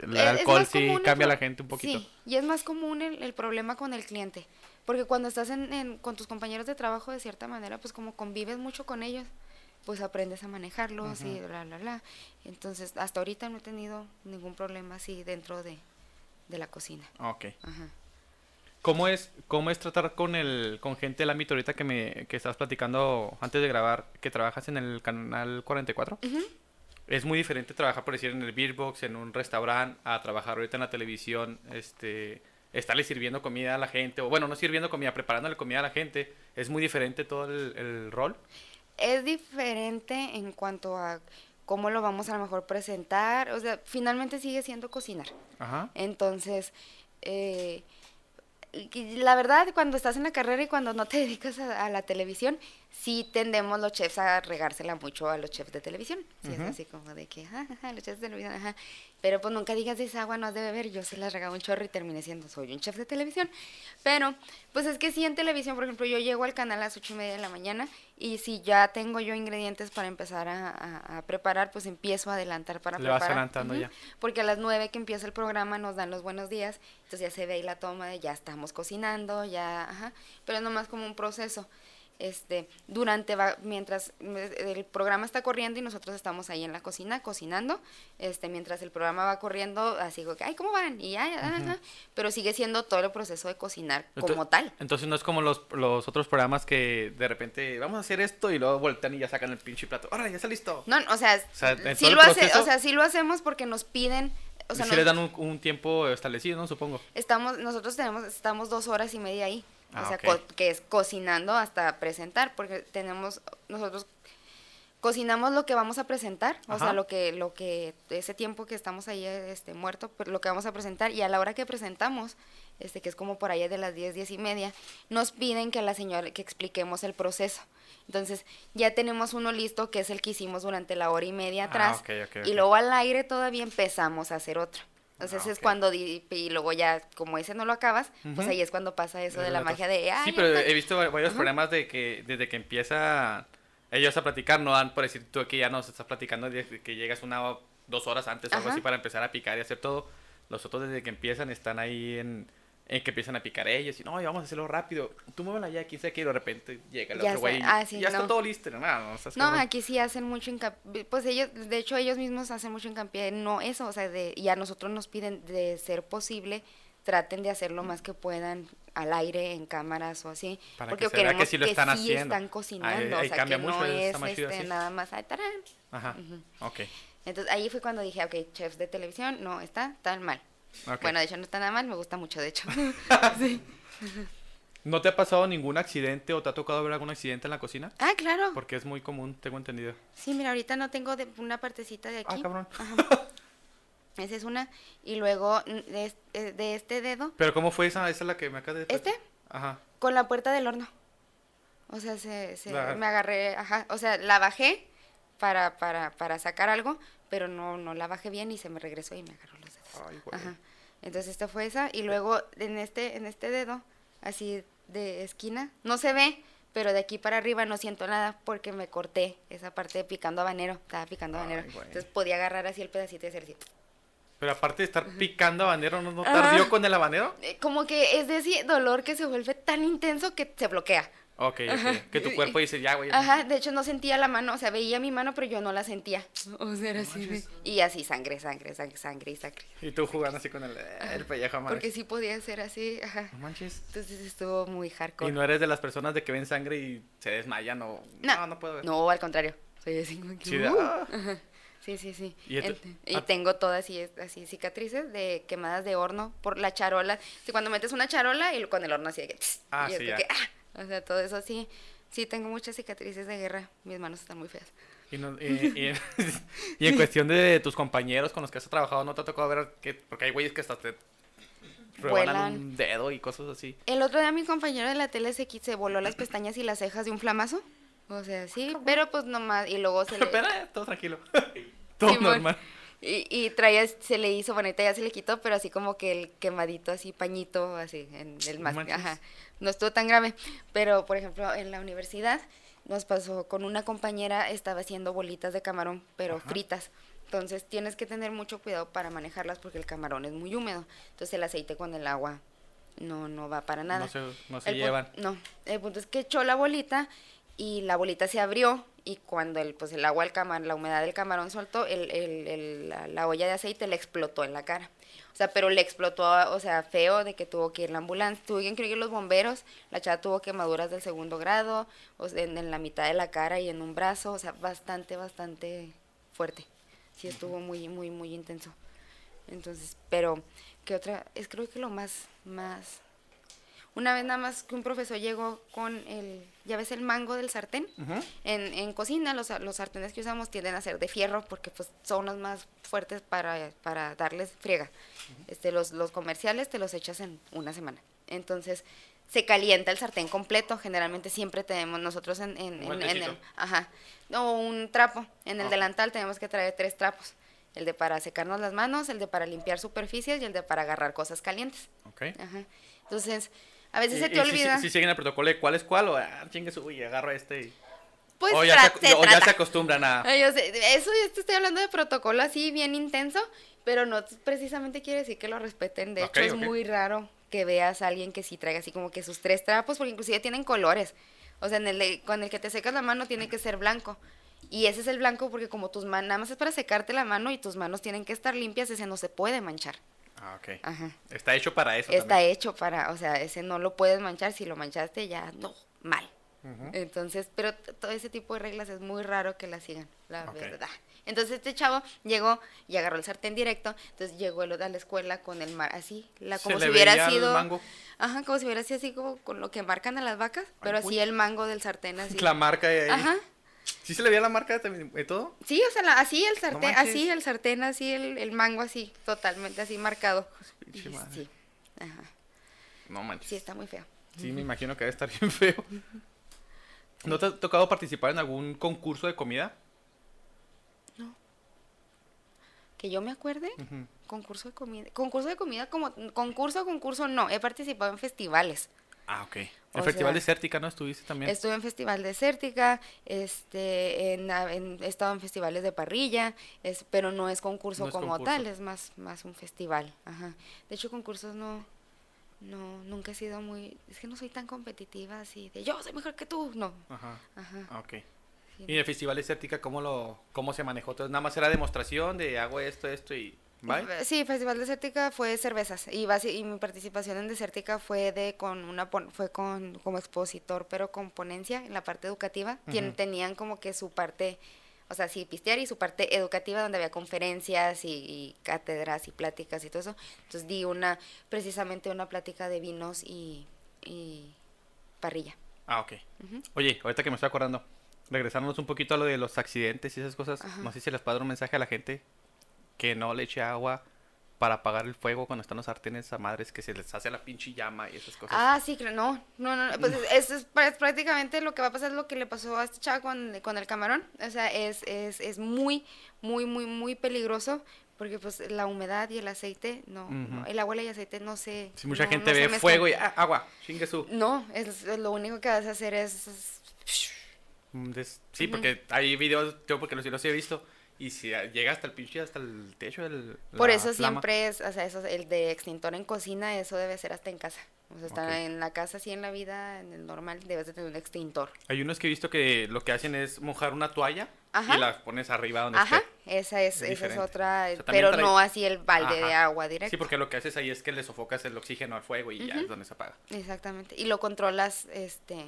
Speaker 2: el alcohol sí
Speaker 3: el
Speaker 2: cambia a la gente un poquito.
Speaker 3: Sí, y es más común el, el problema con el cliente. Porque cuando estás en, en- con tus compañeros de trabajo, de cierta manera, pues como convives mucho con ellos, pues aprendes a manejarlos y bla, bla, bla. Entonces, hasta ahorita no he tenido ningún problema así dentro de, de la cocina.
Speaker 2: Ok.
Speaker 3: Ajá.
Speaker 2: ¿Cómo es, cómo es tratar con el con gente del ámbito ahorita que me que estabas platicando antes de grabar que trabajas en el canal 44? Es muy diferente trabajar por decir en el beer box, en un restaurante, a trabajar ahorita en la televisión, este estarle sirviendo comida a la gente, o bueno, no sirviendo comida, preparándole comida a la gente. Es muy diferente todo el, el rol.
Speaker 3: Es diferente en cuanto a cómo lo vamos a lo mejor presentar. O sea, finalmente sigue siendo cocinar.
Speaker 2: Ajá.
Speaker 3: Entonces, eh, la verdad, cuando estás en la carrera y cuando no te dedicas a, a la televisión, sí tendemos los chefs a regársela mucho a los chefs de televisión. Sí, es así como de que, ajá, ajá, los chefs de televisión, ajá. Pero pues nunca digas esa agua no has de beber. Yo se las regaba un chorro y terminé siendo, soy un chef de televisión. Pero, pues es que sí en televisión, por ejemplo, yo llego al canal a las ocho y media de la mañana y si ya tengo yo ingredientes para empezar a, a- a preparar, pues empiezo a adelantar para
Speaker 2: Le vas adelantando ya.
Speaker 3: Porque a las 9 que empieza el programa nos dan los buenos días, entonces ya se ve ahí la toma de ya estamos cocinando, ya, ajá, pero es nomás como un proceso. Este, durante va, mientras el programa está corriendo y nosotros estamos ahí en la cocina cocinando, este, mientras el programa va corriendo, así como que, ay, ¿cómo van? Y ya, ya, pero sigue siendo todo el proceso de cocinar como tal.
Speaker 2: Entonces no es como los, los otros programas que de repente vamos a hacer esto y luego voltean y ya sacan el pinche plato. ¡Ahora ya está listo!
Speaker 3: No, o sea,
Speaker 2: sea, en
Speaker 3: sí lo hace, o sea, sí lo hacemos porque nos piden, o sea,
Speaker 2: si
Speaker 3: nos-
Speaker 2: les dan un, un tiempo establecido, ¿no? Supongo.
Speaker 3: Estamos, nosotros tenemos, estamos dos horas y media ahí.
Speaker 2: Ah,
Speaker 3: o sea,
Speaker 2: ok.
Speaker 3: co- que es cocinando hasta presentar, porque tenemos, nosotros cocinamos lo que vamos a presentar, o sea, lo que, lo que, ese tiempo que estamos ahí este, muerto, pero lo que vamos a presentar, y a la hora que presentamos, este, que es como por allá de las 10, 10 y media, nos piden que la señora, que expliquemos el proceso. Entonces, ya tenemos uno listo, que es el que hicimos durante la hora y media
Speaker 2: Ah,
Speaker 3: atrás, y luego al aire todavía empezamos a hacer otro. Entonces
Speaker 2: Ah,
Speaker 3: es cuando, di- y luego ya, como ese no lo acabas, pues ahí es cuando pasa eso de la magia de, "Ay,
Speaker 2: Sí, pero he visto varios problemas de que desde que empieza ellos a platicar, no dan por decir tú aquí ya nos estás platicando desde que llegas una o dos horas antes o algo así para empezar a picar y hacer todo. Los otros desde que empiezan están ahí en, en que empiezan a picar ellos y no, y vamos a hacerlo rápido. Tú muévela ya, sabe qué, y de repente llega el
Speaker 3: Ya
Speaker 2: otro güey
Speaker 3: sé. Ah, sí,
Speaker 2: ya está
Speaker 3: no.
Speaker 2: todo listo. No, no,
Speaker 3: No, aquí sí hacen mucho hincapié, pues ellos, de hecho ellos mismos hacen mucho hincapié en no eso, o sea, de, y a nosotros nos piden de ser posible, traten de hacer lo más que puedan al aire, en cámaras o así,
Speaker 2: Para
Speaker 3: porque
Speaker 2: que que sí lo están haciendo.
Speaker 3: están cocinando,
Speaker 2: Ahí- ahí
Speaker 3: o sea,
Speaker 2: cambia
Speaker 3: que
Speaker 2: mucho,
Speaker 3: no
Speaker 2: está
Speaker 3: es este, nada más, ay, tarán.
Speaker 2: Ajá, ok.
Speaker 3: Entonces ahí fue cuando dije, ok, chefs de televisión, no, está tan mal. Bueno, de hecho no está nada mal, me gusta mucho, de hecho. sí.
Speaker 2: ¿No te ha pasado ningún accidente o te ha tocado ver algún accidente en la cocina?
Speaker 3: Ah, claro.
Speaker 2: Porque es muy común, tengo entendido.
Speaker 3: Sí, mira, ahorita no tengo de una partecita de aquí.
Speaker 2: Ah, cabrón.
Speaker 3: Esa es una. Y luego de, eh, de este dedo,
Speaker 2: Pero ¿cómo fue esa? Esa es la que me acaba de...
Speaker 3: ¿Este?
Speaker 2: Ajá.
Speaker 3: con la puerta del horno. O sea, se, se-
Speaker 2: La-
Speaker 3: me agarré, ajá. O sea, la bajé para, para, para sacar algo, pero no, no la bajé bien y se me regresó y me agarró.
Speaker 2: Ay, güey.
Speaker 3: Ajá. Entonces esta fue esa. Y luego en este, en este dedo, así de esquina, no se ve, pero de aquí para arriba no siento nada porque me corté esa parte de picando habanero. Estaba picando
Speaker 2: Ay,
Speaker 3: habanero.
Speaker 2: güey.
Speaker 3: Entonces podía agarrar así el pedacito y hacer así.
Speaker 2: Pero aparte de estar picando habanero, ¿no, no
Speaker 3: Ajá.
Speaker 2: tardió con el habanero?
Speaker 3: Eh, Como que es de ese dolor que se vuelve tan intenso que se bloquea.
Speaker 2: Ok, ok. Que tu cuerpo dice, ya, güey.
Speaker 3: Ajá, de hecho no sentía la mano, o sea, veía mi mano, pero yo no la sentía. O sea, era así de- Y así sangre, sangre, sangre, sangre y sangre.
Speaker 2: Y tú jugando así con el, el pellejo, madre.
Speaker 3: Porque sí podía ser así, ajá.
Speaker 2: No manches.
Speaker 3: Entonces estuvo muy hardcore.
Speaker 2: Y no eres de las personas de que ven sangre y se desmayan o...
Speaker 3: No,
Speaker 2: No, no puedo ver.
Speaker 3: No, al contrario. Soy así como que,
Speaker 2: Sí, de-
Speaker 3: uh.
Speaker 2: ah.
Speaker 3: Ajá. Sí, sí, sí.
Speaker 2: ¿Y ah.
Speaker 3: tengo todas así, así cicatrices de quemadas de horno por la charola. Sí, cuando metes una charola y con el horno así de que... tss,
Speaker 2: Ah,
Speaker 3: y
Speaker 2: sí, ya.
Speaker 3: que, ah. O sea, todo eso sí. Sí, tengo muchas cicatrices de guerra. Mis manos están muy feas.
Speaker 2: Y, no- y- y- y en cuestión de tus compañeros con los que has trabajado, ¿no te ha tocado ver que... Porque hay güeyes que hasta te... rebanan un dedo y cosas así.
Speaker 3: El otro día mi compañero de la tele se, se voló las pestañas y las cejas de un flamazo. O sea, sí, pero pues nomás, y luego se le...
Speaker 2: Pero eh, todo tranquilo. todo
Speaker 3: Simón.
Speaker 2: normal.
Speaker 3: Y, y traía, se le hizo, ahorita ya se le quitó, pero así como que el quemadito, así pañito, así, en el más, ajá, no estuvo tan grave. Pero, por ejemplo, en la universidad nos pasó con una compañera, estaba haciendo bolitas de camarón, pero
Speaker 2: Ajá.
Speaker 3: fritas. Entonces tienes que tener mucho cuidado para manejarlas porque el camarón es muy húmedo. Entonces el aceite con el agua no, no va para nada.
Speaker 2: No se, no llevan.
Speaker 3: No, el punto es que echó la bolita y la bolita se abrió y cuando el, pues el agua, el camarón, la humedad del camarón soltó, el, el- el- la, la olla de aceite le explotó en la cara. O sea, pero le explotó, o sea, feo de que tuvo que ir la ambulancia, tuvieron que ir los bomberos, la chava tuvo quemaduras del segundo grado, o sea, en, en la mitad de la cara y en un brazo, o sea, bastante, bastante fuerte. Sí, estuvo muy, muy, muy intenso. Entonces, pero, ¿qué otra? Es creo que lo más, más... Una vez nada más que un profesor llegó con el, ya ves el mango del sartén. En, en cocina los, los sartenes que usamos tienden a ser de fierro porque pues son los más fuertes para, para darles friega. Este, los, los comerciales te los echas en una semana. Entonces se calienta el sartén completo. Generalmente siempre tenemos nosotros en, en, en- en el... Ajá. No, un trapo. En el delantal tenemos que traer tres trapos. El de para secarnos las manos, el de para limpiar superficies y el de para agarrar cosas calientes.
Speaker 2: Ok.
Speaker 3: Ajá. Entonces, a veces
Speaker 2: Y-
Speaker 3: se te olvida.
Speaker 2: Si, si siguen el protocolo de cuál es cuál, o ah, chingue su, y agarro este y...
Speaker 3: Pues
Speaker 2: o ya, se,
Speaker 3: se
Speaker 2: o ya se acostumbran a...
Speaker 3: Ay, yo sé, eso yo te estoy hablando de protocolo así bien intenso, pero no precisamente quiere decir que lo respeten. De hecho, es muy raro que veas a alguien que sí traiga así como que sus tres trapos, porque inclusive tienen colores. O sea, en el de- con el que te secas la mano tiene que ser blanco. Y ese es el blanco porque como tus manos, nada más es para secarte la mano y tus manos tienen que estar limpias, ese no se puede manchar.
Speaker 2: Ah, ok.
Speaker 3: Ajá.
Speaker 2: Está hecho para eso
Speaker 3: Está
Speaker 2: también.
Speaker 3: hecho para, o sea, ese no lo puedes manchar, si lo manchaste ya no, mal. Entonces, pero todo ese tipo de reglas es muy raro que las sigan, la verdad. Entonces este chavo llegó y agarró el sartén directo, entonces llegó a la escuela con el mar así, la, como si hubiera sido,
Speaker 2: mango.
Speaker 3: ajá, como si hubiera sido así como con lo que marcan a las vacas, pero así el mango del sartén así.
Speaker 2: La marca ahí.
Speaker 3: Ajá.
Speaker 2: ¿Sí se le veía la marca de todo?
Speaker 3: Sí, o sea, la- así el sartén, así el sartén, así el, el mango, así, totalmente así marcado.
Speaker 2: Pinche
Speaker 3: Y
Speaker 2: madre.
Speaker 3: sí, ajá,
Speaker 2: No manches.
Speaker 3: sí está muy feo.
Speaker 2: Sí, me imagino que debe estar bien feo. ¿No te ha tocado participar en algún concurso de comida?
Speaker 3: Que yo me acuerde, concurso de comida, concurso de comida como, concurso, concurso no, he participado en festivales.
Speaker 2: Ah, ok. El
Speaker 3: O
Speaker 2: Festival
Speaker 3: sea,
Speaker 2: Desértica, ¿no? Estuviste también.
Speaker 3: Estuve en Festival Desértica, este, en, en- he estado en festivales de parrilla, es, pero no es concurso
Speaker 2: No es
Speaker 3: como
Speaker 2: concurso.
Speaker 3: tal, es más, más un festival. Ajá. De hecho, concursos no, no, nunca he sido muy, es que no soy tan competitiva así de yo soy mejor que tú, no.
Speaker 2: Ajá.
Speaker 3: Ajá.
Speaker 2: Ah, ok.
Speaker 3: sí,
Speaker 2: ¿Y el Festival Desértica cómo, lo, cómo se manejó? Entonces, nada más era demostración de hago esto, esto y... ¿Bye?
Speaker 3: Sí, Festival Desértica fue cervezas y, mi participación en Desértica fue de con una fue con como expositor, pero con ponencia en la parte educativa, quien
Speaker 2: Ujú.
Speaker 3: tenían como que su parte, o sea, sí, pistear y su parte educativa donde había conferencias y, y cátedras y pláticas y todo eso. Entonces di una precisamente una plática de vinos y, y parrilla.
Speaker 2: Ah, ok. Oye, ahorita que me estoy acordando, regresándonos un poquito a lo de los accidentes y esas cosas,
Speaker 3: Ajá.
Speaker 2: no sé si les puedo dar un mensaje a la gente que no le eche agua para apagar el fuego cuando están los sartenes a madres que se les hace la pinche llama y esas cosas.
Speaker 3: Ah, sí, no, no, no, pues es, es pr- prácticamente lo que va a pasar es lo que le pasó a este chavo con, con el camarón, o sea, es, es, es muy, muy, muy, muy peligroso, porque pues la humedad y el aceite, no, no,
Speaker 2: Ujú.
Speaker 3: el agua y el aceite no se...
Speaker 2: si mucha
Speaker 3: no-
Speaker 2: gente
Speaker 3: no
Speaker 2: ve fuego y ah, agua, chingue su.
Speaker 3: No, es, es lo único que vas a hacer es... es-
Speaker 2: Mm, Sí,
Speaker 3: Ujú.
Speaker 2: porque hay videos, yo porque los, los he visto, y si llega hasta el pinche, hasta el techo del...
Speaker 3: Por eso
Speaker 2: flama.
Speaker 3: siempre es, o sea, eso, el de extintor en cocina, eso debe ser hasta en casa. O sea, está en la casa, así en la vida, en el normal, debes de tener un extintor.
Speaker 2: Hay unos que he visto que lo que hacen es mojar una toalla
Speaker 3: Ajá.
Speaker 2: y la pones arriba donde
Speaker 3: Ajá,
Speaker 2: esté.
Speaker 3: esa es,
Speaker 2: Es
Speaker 3: esa es otra,
Speaker 2: O sea, también
Speaker 3: pero
Speaker 2: trae-
Speaker 3: no así el balde de agua directo.
Speaker 2: Sí, porque lo que haces ahí es que le sofocas el oxígeno al fuego y ya es donde se apaga.
Speaker 3: Exactamente. Y lo controlas este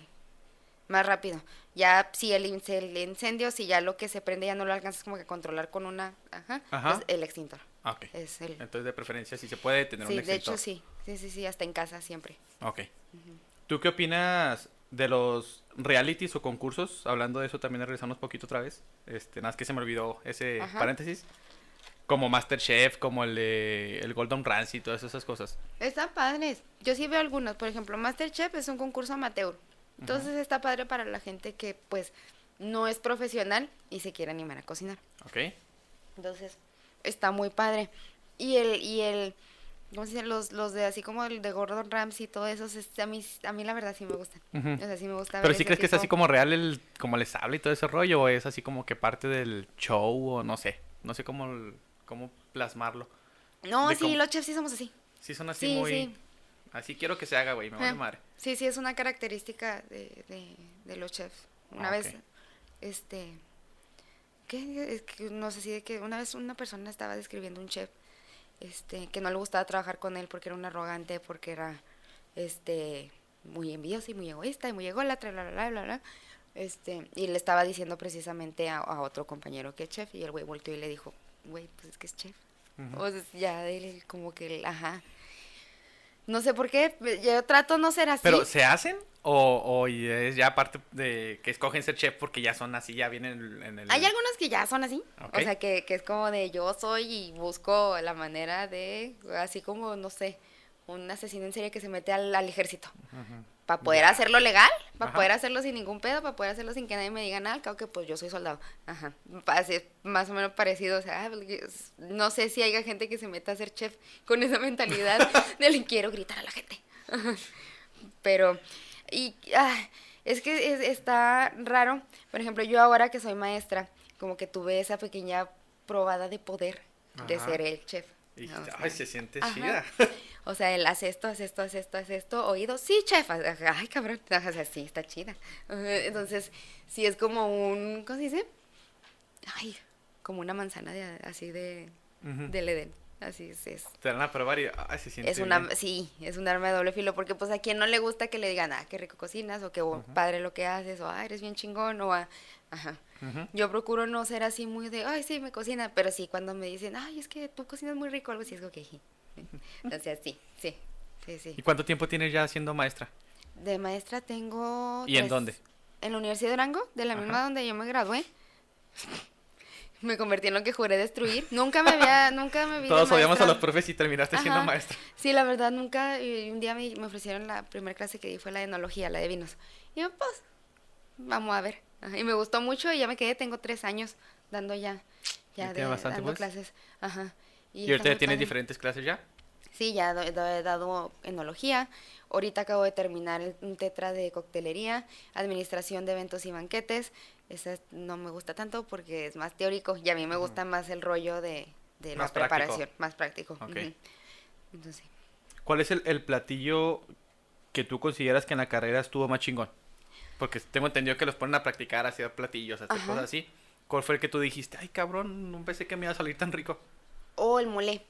Speaker 3: más rápido. Ya si el, el incendio, si ya lo que se prende ya no lo alcanzas como que a controlar con una, ajá,
Speaker 2: Ajá.
Speaker 3: pues el extintor.
Speaker 2: Ah, ok.
Speaker 3: Es el
Speaker 2: Entonces, de preferencia, si se puede tener
Speaker 3: Sí,
Speaker 2: un
Speaker 3: de
Speaker 2: extintor.
Speaker 3: hecho sí. Sí, sí, sí, hasta en casa siempre.
Speaker 2: Ok. ¿Tú qué opinas de los realities o concursos? Hablando de eso, también regresamos poquito otra vez. Este, nada más que se me olvidó ese
Speaker 3: Ajá.
Speaker 2: paréntesis. Como Masterchef, como el de el Golden Ramsy y todas esas cosas.
Speaker 3: Están padres. Yo sí veo algunos, por ejemplo, MasterChef es un concurso amateur. Entonces está padre para la gente que pues no es profesional y se quiere animar a cocinar.
Speaker 2: ¿Ok?
Speaker 3: Entonces, está muy padre. Y el, y el, ¿cómo se dice? Los, los de así como el de Gordon Ramsay y todo eso, es- a mí, a mí la verdad sí me gustan.
Speaker 2: Ujú.
Speaker 3: O sea, sí me gusta
Speaker 2: Pero
Speaker 3: ver
Speaker 2: sí crees que es así como real el, como les habla y todo ese rollo, o es así como que parte del show, o no sé. No sé cómo, cómo plasmarlo.
Speaker 3: No,
Speaker 2: de
Speaker 3: sí,
Speaker 2: cómo-
Speaker 3: los chefs sí somos así.
Speaker 2: Sí son así
Speaker 3: Sí,
Speaker 2: muy...
Speaker 3: sí.
Speaker 2: Así quiero que se haga, güey, me vale
Speaker 3: Eh,
Speaker 2: madre.
Speaker 3: Sí, sí, es una característica de, de, de los chefs. Una
Speaker 2: Ah,
Speaker 3: vez, este, ¿qué? Es que no sé si de que una vez una persona estaba describiendo un chef, este, que no le gustaba trabajar con él porque era un arrogante, porque era, este, muy envidioso y muy egoísta y muy ególatra, bla, bla, bla, bla, bla. Este, y le estaba diciendo precisamente a, a otro compañero que es chef y el güey volteó y le dijo, güey, pues es que es chef. O sea, ya él como que, ajá. No sé por qué, yo trato no ser así.
Speaker 2: ¿Pero se hacen? ¿O, o es ya parte de que escogen ser chef porque ya son así, ya vienen en el...
Speaker 3: Hay algunos que ya son así. O sea, que, que es como de yo soy y busco la manera de, así como, no sé, un asesino en serie que se mete al, al ejército. Para poder hacerlo legal, para
Speaker 2: Ajá.
Speaker 3: poder hacerlo sin ningún pedo, para poder hacerlo sin que nadie me diga nada, al cabo que pues yo soy soldado. Ajá. Así es más o menos parecido. O sea, ah, porque es- no sé si haya gente que se meta a ser chef con esa mentalidad de le quiero gritar a la gente. Pero, y ah, es que es- está raro. Por ejemplo, yo ahora que soy maestra, como que tuve esa pequeña probada de poder de ser el chef.
Speaker 2: Y, ay, se siente
Speaker 3: ajá.
Speaker 2: chida.
Speaker 3: O sea, él hace esto, hace esto, hace esto, hace esto, oído, sí, chef, ay, cabrón, o sea, sí, está chida. Entonces, sí es como un, ¿cómo se dice? Ay, como una manzana de, así de,
Speaker 2: Ujú.
Speaker 3: del Edén, así es, es.
Speaker 2: Te dan a probar y ay, se siente
Speaker 3: Es una,
Speaker 2: bien.
Speaker 3: sí, es un arma de doble filo, porque pues a quien no le gusta que le digan, ah, qué rico cocinas, o qué padre lo que haces, o ah, eres bien chingón, o ah, ajá. Yo procuro no ser así muy de, ay, sí, me cocina, pero sí, cuando me dicen, ay, es que tú cocinas muy rico, algo así, es que, entonces, sí, sí, sí, sí.
Speaker 2: ¿Y cuánto tiempo tienes ya siendo maestra?
Speaker 3: De maestra tengo...
Speaker 2: ¿Y en dónde?
Speaker 3: en la Universidad de Durango, de la misma donde yo me gradué. me convertí en lo que juré destruir. Nunca me había, nunca me vi
Speaker 2: Todos odiamos a los profes y terminaste siendo maestra.
Speaker 3: Sí, la verdad, nunca. Y un día me, me ofrecieron la primera clase que di fue la de enología, la de vinos. Y yo, pues, vamos a ver. Ajá, Y me gustó mucho y ya me quedé, tengo tres años dando ya,
Speaker 2: Ya
Speaker 3: de,
Speaker 2: bastante,
Speaker 3: dando
Speaker 2: pues.
Speaker 3: clases. Ajá.
Speaker 2: ¿Y,
Speaker 3: está
Speaker 2: ahorita tienes diferentes clases ya?
Speaker 3: Sí, ya he dado enología. Ahorita acabo de terminar un tetra de coctelería, administración de eventos y banquetes. Esa es- no me gusta tanto porque es más teórico y a mí me gusta más el rollo de, de la
Speaker 2: práctico.
Speaker 3: preparación, más práctico. Entonces.
Speaker 2: ¿Cuál es el, el platillo que tú consideras que en la carrera estuvo más chingón? Porque tengo entendido que los ponen a practicar, a hacer platillos, a hacer
Speaker 3: Ajá.
Speaker 2: cosas así. ¿Cuál fue el que tú dijiste? Ay, cabrón, no pensé que me iba a salir tan rico.
Speaker 3: O el mole.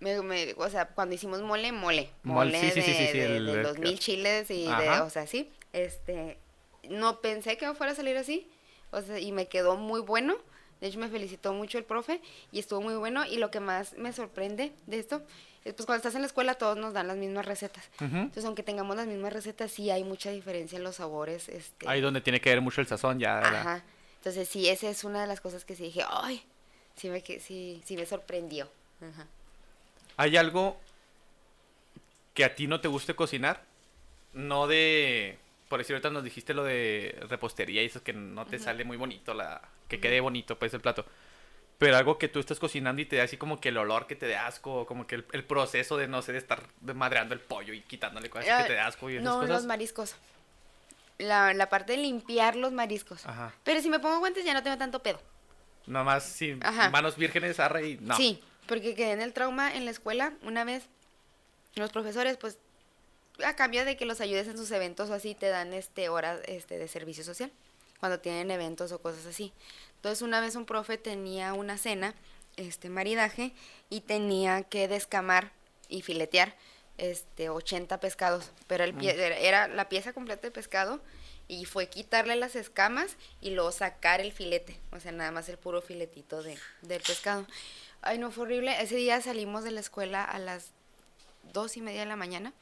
Speaker 3: Me, me- o sea, cuando hicimos mole, mole.
Speaker 2: Mole, sí,
Speaker 3: de,
Speaker 2: sí, sí,
Speaker 3: de-
Speaker 2: el-
Speaker 3: de
Speaker 2: el-
Speaker 3: los mil chiles y de, o sea, sí. Este, no pensé que me fuera a salir así. O sea, y me quedó muy bueno. De hecho, me felicitó mucho el profe y estuvo muy bueno. Y lo que más me sorprende de esto es pues cuando estás en la escuela todos nos dan las mismas recetas. Entonces, aunque tengamos las mismas recetas, sí hay mucha diferencia en los sabores. Este,
Speaker 2: Ahí donde tiene que ver mucho el sazón ya. la-
Speaker 3: Ajá. Entonces, sí, esa es una de las cosas que sí dije, ay, sí me, que- sí, sí me sorprendió. Ajá.
Speaker 2: ¿Hay algo que a ti no te guste cocinar? No de... Por decir, ahorita nos dijiste lo de repostería y eso que no te sale muy bonito, la que quede bonito pues el plato. Pero algo que tú estás cocinando y te da así como que el olor que te dé asco, como que el, el proceso de, no sé, de estar madreando el pollo y quitándole cosas que
Speaker 3: Ah,
Speaker 2: te dé asco y esas
Speaker 3: no,
Speaker 2: cosas.
Speaker 3: los mariscos. La, la parte de limpiar los mariscos.
Speaker 2: Ajá.
Speaker 3: Pero si me pongo guantes ya no tengo tanto pedo.
Speaker 2: Nomás sin
Speaker 3: Ajá.
Speaker 2: manos vírgenes, arre y no.
Speaker 3: Sí, porque quedé en el trauma en la escuela una vez. Los profesores, pues, a cambio de que los ayudes en sus eventos o así, te dan este horas este, de servicio social. Cuando tienen eventos o cosas así. Entonces, una vez un profe tenía una cena, este maridaje, y tenía que descamar y filetear este 80 pescados. Pero el pie- era, era la pieza completa de pescado. Y fue quitarle las escamas y luego sacar el filete. O sea, nada más el puro filetito de, del pescado. Ay, no, fue horrible. Ese día salimos de la escuela a las dos y media de la mañana.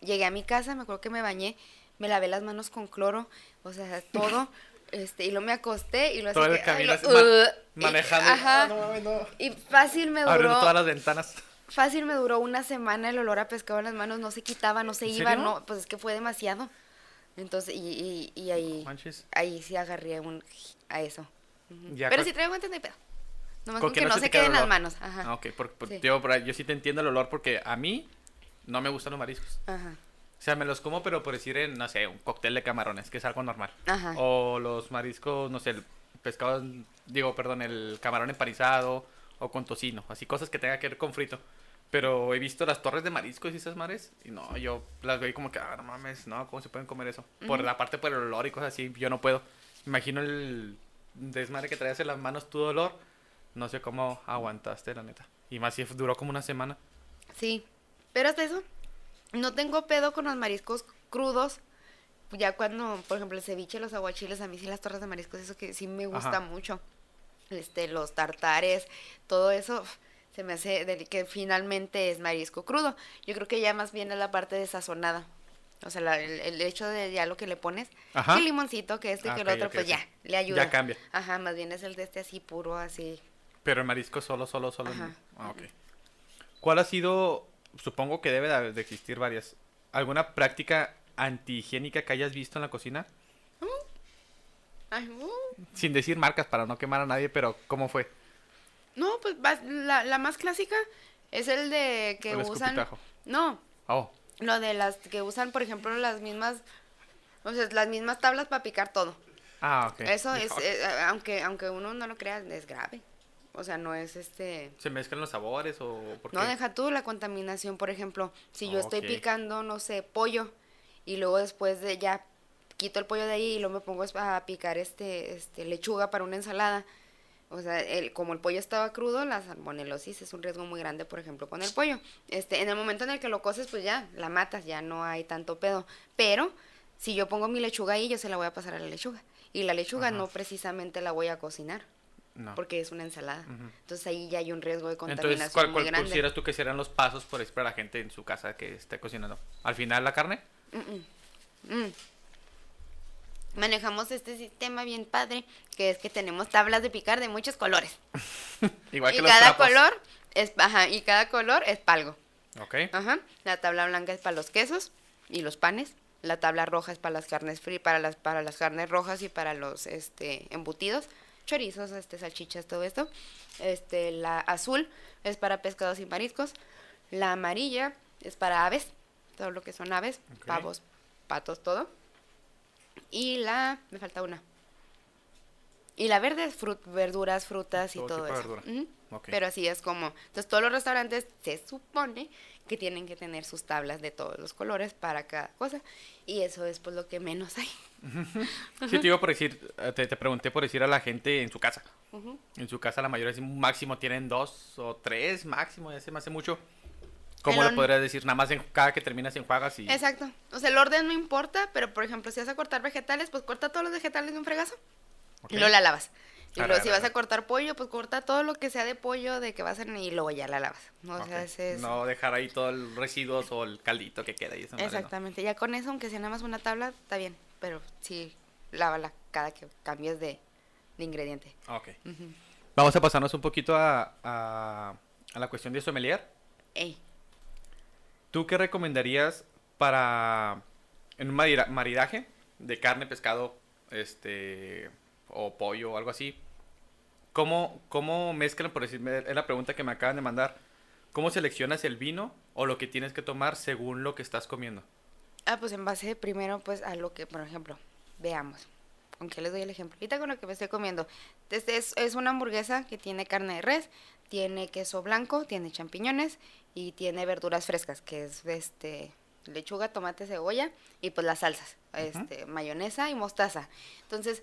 Speaker 3: Llegué a mi casa, me acuerdo que me bañé, me lavé las manos con cloro, o sea, todo. este, y luego me acosté y lo
Speaker 2: Todo el
Speaker 3: que- ay,
Speaker 2: camino
Speaker 3: lo-
Speaker 2: así, ma-
Speaker 3: y-
Speaker 2: manejando.
Speaker 3: ajá.
Speaker 2: No mames, no.
Speaker 3: Y fácil me
Speaker 2: Abriendo
Speaker 3: duró.
Speaker 2: todas las ventanas.
Speaker 3: Fácil me duró una semana el olor a pescado en las manos, no se quitaba, no se
Speaker 2: ¿En
Speaker 3: iba,
Speaker 2: serio?
Speaker 3: no, pues es que fue demasiado. Entonces, y, y, y ahí,
Speaker 2: Manches.
Speaker 3: ahí sí agarré un, a eso.
Speaker 2: Ya
Speaker 3: Pero si traigo guantes no hay pedo. Nomás
Speaker 2: Con
Speaker 3: con
Speaker 2: que
Speaker 3: que
Speaker 2: no se
Speaker 3: se queden las manos. Ajá.
Speaker 2: Ah, ok, por, por-
Speaker 3: Sí.
Speaker 2: tío, por ahí, yo sí te entiendo el olor porque a mí no me gustan los mariscos.
Speaker 3: Ajá.
Speaker 2: O sea, me los como, pero por decir en, no sé, un cóctel de camarones, que es algo normal.
Speaker 3: Ajá.
Speaker 2: O los mariscos, no sé, el pescado, digo, perdón, el camarón empanizado o con tocino, así cosas que tenga que ver con frito. Pero he visto las torres de mariscos y esas mares y no, yo las veo y como que, ah, no mames, no, ¿cómo se pueden comer eso? Por
Speaker 3: Ujú.
Speaker 2: la parte por el olor y cosas así, yo no puedo. Imagino el desmadre que traías en las manos tu dolor. No sé cómo aguantaste, la neta. Y más si duró como una semana.
Speaker 3: Sí, pero hasta eso, no tengo pedo con los mariscos crudos. Ya cuando, por ejemplo, el ceviche, los aguachiles, a mí sí las torres de mariscos, eso que sí me gusta
Speaker 2: Ajá.
Speaker 3: mucho. Este, los tartares, todo eso se me hace que finalmente es marisco crudo. Yo creo que ya más bien es la parte de sazonada. O sea, la- el, el hecho de ya lo que le pones,
Speaker 2: Ajá.
Speaker 3: el limoncito, que esto y
Speaker 2: Ah,
Speaker 3: que el otro, pues ya, le ayuda.
Speaker 2: Ya cambia.
Speaker 3: Ajá, más bien es el de este así puro, así.
Speaker 2: Pero el marisco solo, solo, solo.
Speaker 3: Ajá.
Speaker 2: Ah. ¿Cuál ha sido, supongo que debe de existir varias, alguna práctica antihigiénica que hayas visto en la cocina? Sin decir marcas para no quemar a nadie, pero ¿cómo fue?
Speaker 3: No, pues la, la más clásica es el de que
Speaker 2: El
Speaker 3: usan. No,
Speaker 2: Oh,
Speaker 3: lo de las que usan, por ejemplo, las mismas. O sea, las mismas tablas para picar todo.
Speaker 2: ah, ok.
Speaker 3: Eso es,
Speaker 2: Hijo,
Speaker 3: eh, aunque aunque uno no lo crea, es grave. O sea, no es este.
Speaker 2: ¿Se mezclan los sabores o por qué?
Speaker 3: No, deja tú la contaminación, por ejemplo. Si yo estoy picando, no sé, pollo, y luego después de ya quito el pollo de ahí y luego me pongo a picar este, este lechuga para una ensalada. O sea, el, como el pollo estaba crudo, la salmonelosis es un riesgo muy grande, por ejemplo, con el pollo. Este, en el momento en el que lo coces, pues ya, la matas, ya no hay tanto pedo. Pero, si yo pongo mi lechuga ahí, yo se la voy a pasar a la lechuga. Y la lechuga
Speaker 2: Ajá.
Speaker 3: no precisamente la voy a cocinar,
Speaker 2: No.
Speaker 3: porque es una ensalada. Entonces ahí ya hay un riesgo de contaminación
Speaker 2: Entonces, ¿cuál,
Speaker 3: muy
Speaker 2: cuál
Speaker 3: grande.
Speaker 2: consideras tú que serán los pasos por para la gente en su casa que esté cocinando? ¿Al final la carne?
Speaker 3: Mm, mm. Mm. manejamos este sistema bien padre, que es que tenemos tablas de picar de muchos colores.
Speaker 2: Igual que
Speaker 3: y
Speaker 2: los
Speaker 3: cada color es, ajá, y cada color es palgo.
Speaker 2: Ok.
Speaker 3: Ajá. La tabla blanca es para los quesos y los panes. La tabla roja es para las carnes frías, para las, para las carnes rojas y para los este embutidos, chorizos, este, salchichas, todo esto. Este, la azul es para pescados y mariscos. La amarilla es para aves, todo lo que son aves, pavos, patos, todo. Y la, me falta una. Y la verde es frut- verduras, frutas y
Speaker 2: Todo
Speaker 3: todo,
Speaker 2: tipo de
Speaker 3: eso.
Speaker 2: verdura.
Speaker 3: Pero así es como. Entonces, todos los restaurantes se supone que tienen que tener sus tablas de todos los colores para cada cosa. Y eso es pues lo que menos hay.
Speaker 2: Sí, te iba por decir, eh, te, te pregunté por decir a la gente en su casa. En su casa la mayoría, máximo tienen dos o tres, máximo, ya se me hace mucho. ¿Cómo
Speaker 3: on-
Speaker 2: podrías decir? Nada más en, cada que terminas enjuagas y...
Speaker 3: Exacto. O sea, el orden no importa, pero por ejemplo, si vas a cortar vegetales, pues corta todos los vegetales de un fregazo.
Speaker 2: Ok.
Speaker 3: Y luego la lavas. Y luego si vas a cortar pollo, pues corta todo lo que sea de pollo de que vas a y luego ya la lavas. ¿no? O sea,
Speaker 2: Ok.
Speaker 3: ese es-
Speaker 2: No dejar ahí todo el residuos o el caldito que queda madre, ¿no?
Speaker 3: Exactamente. Ya con eso, aunque sea nada más una tabla, está bien. Pero sí, lávala cada que cambies de, de ingrediente.
Speaker 2: Ok. Vamos a pasarnos un poquito a, a, a la cuestión de sommelier.
Speaker 3: Ey.
Speaker 2: ¿Tú qué recomendarías para en un marida- maridaje de carne, pescado, este o pollo o algo así? ¿Cómo, cómo mezclan, por decirme, es la pregunta que me acaban de mandar, ¿cómo seleccionas el vino o lo que tienes que tomar según lo que estás comiendo?
Speaker 3: Ah, pues en base primero pues a lo que, por ejemplo, veamos. ¿Con qué les doy el ejemplo? Ahorita con lo que me estoy comiendo. Este es, es una hamburguesa que tiene carne de res, tiene queso blanco, tiene champiñones y tiene verduras frescas, que es este lechuga, tomate, cebolla y pues las salsas, este mayonesa y mostaza. Entonces,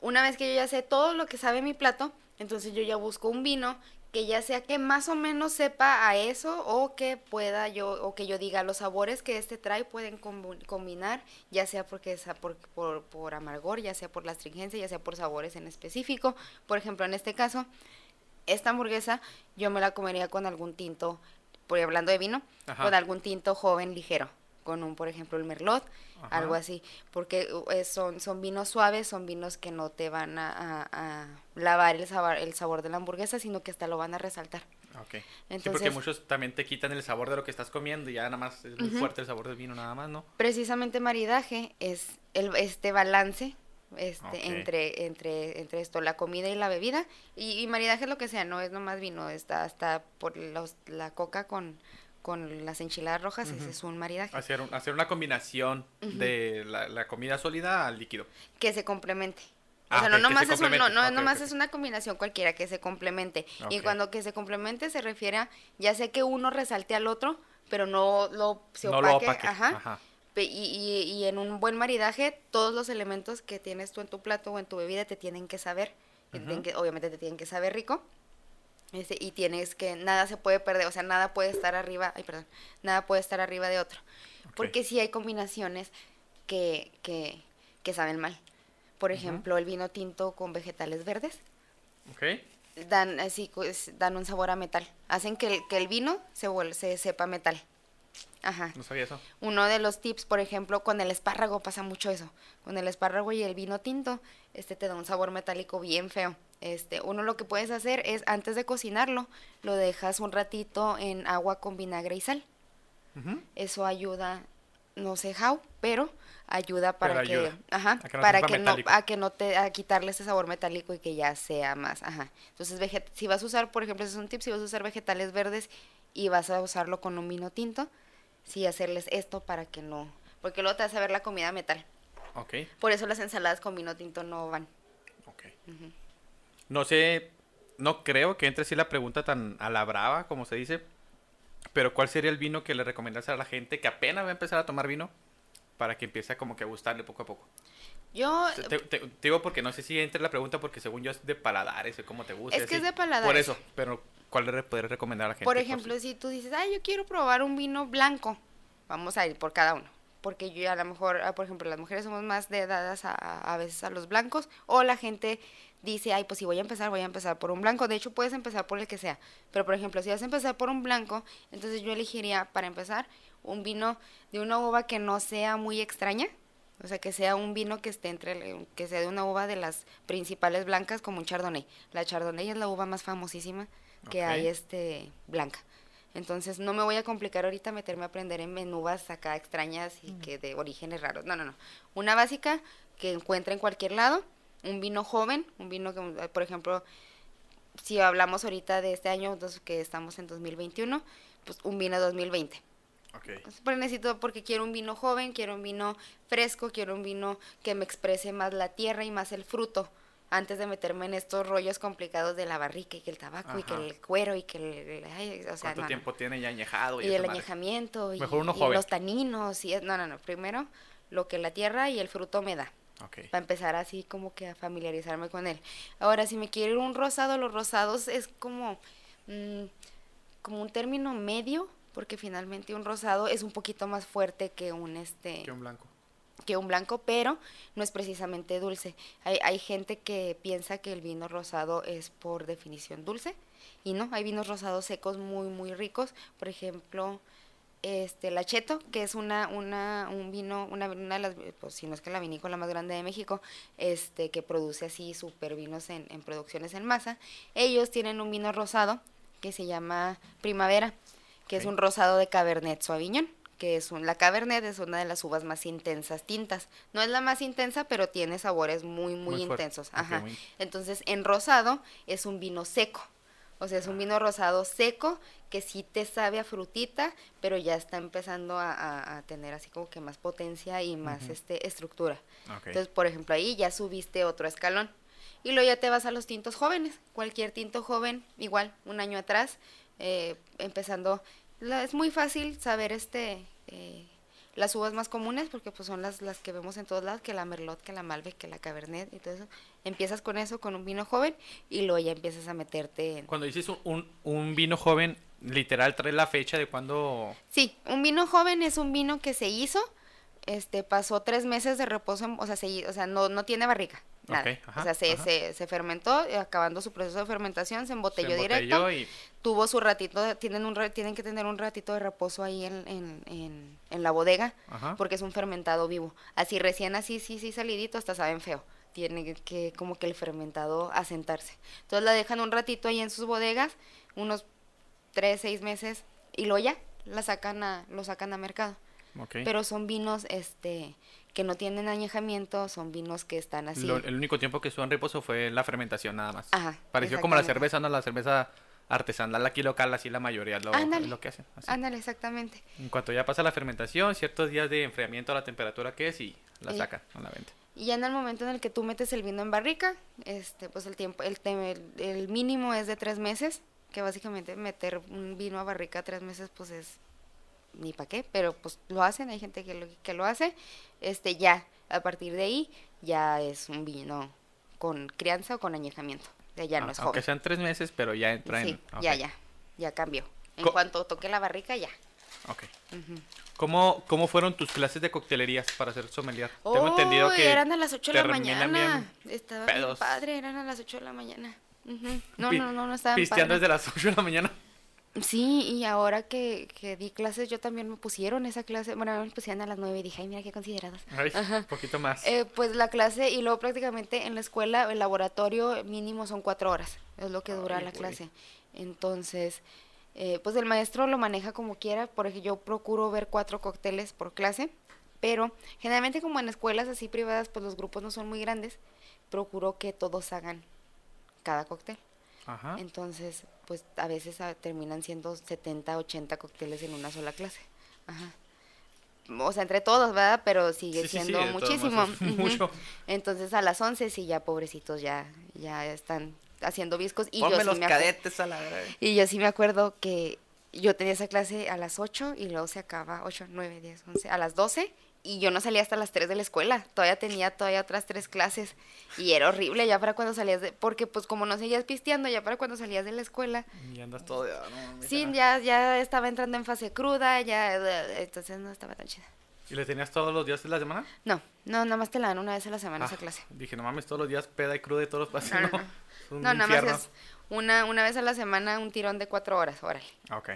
Speaker 3: una vez que yo ya sé todo lo que sabe mi plato, entonces yo ya busco un vino que ya sea que más o menos sepa a eso o que pueda yo o que yo diga los sabores que este trae pueden combinar, ya sea porque es por, por, por amargor, ya sea por la astringencia, ya sea por sabores en específico. Por ejemplo, en este caso, esta hamburguesa yo me la comería con algún tinto, por hablando de vino,
Speaker 2: Ajá.
Speaker 3: con algún tinto joven ligero, con un, por ejemplo, el merlot,
Speaker 2: Ajá.
Speaker 3: algo así, porque uh, son, son vinos suaves, son vinos que no te van a, a- a lavar el sabor, el sabor de la hamburguesa, sino que hasta lo van a resaltar.
Speaker 2: Ok. sí, porque
Speaker 3: Entonces-
Speaker 2: muchos también te quitan el sabor de lo que estás comiendo y ya nada más es muy
Speaker 3: Ujú.
Speaker 2: fuerte el sabor del vino, nada más, ¿no?
Speaker 3: Precisamente maridaje es el, este balance este,
Speaker 2: Ok.
Speaker 3: entre, entre, entre esto, la comida y la bebida. Y, y maridaje es lo que sea, no es nomás vino, está hasta por los, la coca con, con las enchiladas rojas, ese es un maridaje.
Speaker 2: Hacer, un- hacer una combinación de la, la comida sólida al líquido.
Speaker 3: que se complemente. O
Speaker 2: Ah,
Speaker 3: sea, no nomás,
Speaker 2: se
Speaker 3: es, un- no, no, nomás es una combinación cualquiera, que se complemente. Y cuando que se complemente se refiere a, ya sé que uno resalte al otro, pero no lo se
Speaker 2: no lo
Speaker 3: opaque, ajá.
Speaker 2: Ajá.
Speaker 3: Y, y- y en un buen maridaje, todos los elementos que tienes tú en tu plato o en tu bebida te tienen que saber.
Speaker 2: Ujú.
Speaker 3: que- obviamente te tienen que saber rico. Este, y tienes que, nada se puede perder, o sea, nada puede estar arriba, ay, perdón, nada puede estar arriba de otro. Porque sí hay combinaciones que, que, que saben mal. Por ejemplo, el vino tinto con vegetales verdes
Speaker 2: Ok.
Speaker 3: dan así pues, dan un sabor a metal. Hacen que el, que el vino se, se sepa metal. Ajá.
Speaker 2: No sabía eso.
Speaker 3: Uno de los tips, por ejemplo, con el espárrago pasa mucho eso. Con el espárrago y el vino tinto, este te da un sabor metálico bien feo. Este, uno lo que puedes hacer es antes de cocinarlo, lo dejas un ratito en agua con vinagre y sal.
Speaker 2: Ujú.
Speaker 3: Eso ayuda, no sé how, pero ayuda para
Speaker 2: Pero
Speaker 3: que,
Speaker 2: ayuda.
Speaker 3: ajá,
Speaker 2: A que no
Speaker 3: para que no, a que no te, a quitarle ese sabor metálico y que ya sea más, ajá. Entonces, veget- si vas a usar, por ejemplo, ese es un tip, si vas a usar vegetales verdes y vas a usarlo con un vino tinto, sí hacerles esto para que no, porque luego te vas a ver la comida metal.
Speaker 2: Ok.
Speaker 3: Por eso las ensaladas con vino tinto no van.
Speaker 2: Ok. No sé, no creo que entre así la pregunta tan a la brava, como se dice. Pero ¿cuál sería el vino que le recomendas a la gente que apenas va a empezar a tomar vino para que empiece a como que a gustarle poco a poco?
Speaker 3: Yo,
Speaker 2: Te, te- te digo porque no sé si entre la pregunta porque según yo es de paladares o cómo te gusta.
Speaker 3: Es que
Speaker 2: así.
Speaker 3: es de paladares.
Speaker 2: Por eso, pero ¿cuál le puedes recomendar a la gente?
Speaker 3: Por ejemplo, si tú dices, ay, yo quiero probar un vino blanco, vamos a ir por cada uno. Porque yo a lo mejor, ah, por ejemplo, las mujeres somos más de dadas a, a veces a los blancos, o la gente dice, ay, pues si voy a empezar, voy a empezar por un blanco. De hecho, puedes empezar por el que sea. Pero, por ejemplo, si vas a empezar por un blanco, entonces yo elegiría, para empezar, un vino de una uva que no sea muy extraña. O sea, que sea un vino que esté entre, que sea de una uva de las principales blancas como un chardonnay. La chardonnay es la uva más famosísima que hay este blanca. Entonces no me voy a complicar ahorita meterme a aprender en, en uvas acá extrañas y que de orígenes raros. No, no, no. Una básica que encuentre en cualquier lado, un vino joven, un vino que, por ejemplo, si hablamos ahorita de este año, que estamos en 2021, pues un vino 2020
Speaker 2: Okay.
Speaker 3: Pero necesito, porque quiero un vino joven, quiero un vino fresco, quiero un vino que me exprese más la tierra y más el fruto, antes de meterme en estos rollos complicados de la barrica y que el tabaco y que el cuero y que el... o
Speaker 2: sea, ¿Cuánto tiempo tiene ya añejado?
Speaker 3: Y, y el añejamiento y, los taninos. Y no, no, no. Primero, lo que la tierra y el fruto me da.
Speaker 2: Okay.
Speaker 3: Para empezar así como que a familiarizarme con él. Ahora, si me quiero ir un rosado, los rosados es como, mm, como un término medio porque finalmente un rosado es un poquito más fuerte que un este
Speaker 2: que un blanco.
Speaker 3: que un blanco pero no es precisamente dulce. Hay, hay gente que piensa que el vino rosado es por definición dulce y no hay vinos rosados secos muy muy ricos. Por ejemplo este la Cheto, que es una, una, un vino, una, una, de las, pues si no es que la vinícola más grande de México, este, que produce así super vinos en, en producciones en masa. Ellos tienen un vino rosado que se llama Primavera que es un rosado de Cabernet Sauvignon, que es un, la Cabernet es una de las uvas más intensas tintas. No es la más intensa, pero tiene sabores muy, muy, intensos. Ajá. Entonces, en rosado es un vino seco. O sea, es un vino rosado seco que sí te sabe a frutita, pero ya está empezando a, tener así como que más potencia y más este estructura. Entonces, por ejemplo, ahí ya subiste otro escalón. Y luego ya te vas a los tintos jóvenes. Cualquier tinto joven, igual, un año atrás, eh, empezando es muy fácil saber este eh, las uvas más comunes porque pues son las, las que vemos en todos lados, que la Merlot, que la Malbec, que la Cabernet y todo eso. Empiezas con eso, con un vino joven y luego ya empiezas a meterte en...
Speaker 2: Cuando dices un, un vino joven, literal trae la fecha de cuando...
Speaker 3: Sí, un vino joven es un vino que se hizo, este pasó tres meses de reposo, o sea, se, o sea no, no tiene barrica o sea, se, se, se, fermentó, acabando su proceso de fermentación, se embotelló, directo. Y... Tuvo su ratito, tienen, un, tienen que tener un ratito de reposo ahí en, en, en, la bodega, porque es un fermentado vivo. Así recién así, sí, sí, salidito, hasta saben feo. Tiene que como que el fermentado asentarse. Entonces la dejan un ratito ahí en sus bodegas, unos tres, seis meses, y luego ya la sacan a, lo sacan a mercado. Pero son vinos, este, que no tienen añejamiento, son vinos que están así.
Speaker 2: el único tiempo que estuvo en reposo fue la fermentación nada más. Ajá. Pareció como la cerveza, ¿no? La cerveza artesanal aquí local, así la mayoría lo, lo que hacen.
Speaker 3: Ándale, exactamente.
Speaker 2: En cuanto ya pasa la fermentación, ciertos días de enfriamiento a la temperatura que es y la sacan a la venta.
Speaker 3: Y ya en el momento en el que tú metes el vino en barrica, este, pues el tiempo, el, el mínimo es de tres meses, que básicamente meter un vino a barrica tres meses, pues es ni para qué, pero pues lo hacen, hay gente que lo, que lo hace, este ya, a partir de ahí, ya es un vino con crianza o con añejamiento, ya no ah, es
Speaker 2: Aunque sean tres meses, pero ya entra
Speaker 3: sí, ya, ya, ya cambió. En cuanto toque la barrica, ya.
Speaker 2: Ok. ¿Cómo, ¿Cómo fueron tus clases de coctelerías para ser sommelier? Tengo entendido que
Speaker 3: eran a las 8 de la mañana. Estaba bien padre, eran a las 8 de la mañana. No, no, no, no estaban
Speaker 2: Pisteando desde las 8 de la mañana.
Speaker 3: Sí, y ahora que, que, di clases, yo también me pusieron esa clase. Bueno, me pusieron a las nueve y dije, ay, mira qué consideradas.
Speaker 2: Ay, un poquito más.
Speaker 3: Eh, pues la clase, y luego prácticamente en la escuela, el laboratorio mínimo son cuatro horas, es lo que dura la clase. Entonces, eh, pues el maestro lo maneja como quiera, por ejemplo, yo procuro ver cuatro cócteles por clase, pero generalmente como en escuelas así privadas, pues los grupos no son muy grandes, procuro que todos hagan cada cóctel. Ajá. Entonces, pues a veces ah, terminan siendo 70, 80 cócteles en una sola clase. Ajá. O sea, entre todos, ¿verdad? Pero sigue siendo muchísimo. Mucho. Entonces a las 11 sí ya pobrecitos ya ya están haciendo viscos y yo
Speaker 2: los
Speaker 3: sí me
Speaker 2: cadetes a la
Speaker 3: Y yo sí me acuerdo que yo tenía esa clase a las 8 y luego se acaba 8, 9, 10, 11, a las 12 y yo no salía hasta las 3 de la escuela, todavía tenía todavía otras tres clases y era horrible ya para cuando salías de, porque pues como no seguías pisteando, ya para cuando salías de la escuela.
Speaker 2: Y andas todo ya,
Speaker 3: no, Sí, ya, ya estaba entrando en fase cruda, ya, entonces no estaba tan chida.
Speaker 2: ¿Y le tenías todos los días de la semana?
Speaker 3: No, no, nada más te la dan una vez a la semana esa ah, clase.
Speaker 2: Dije, no mames, todos los días peda y cruda y todos los pasos,
Speaker 3: no, no, nada más es una, una vez a la semana un tirón de cuatro horas, órale.
Speaker 2: Ok.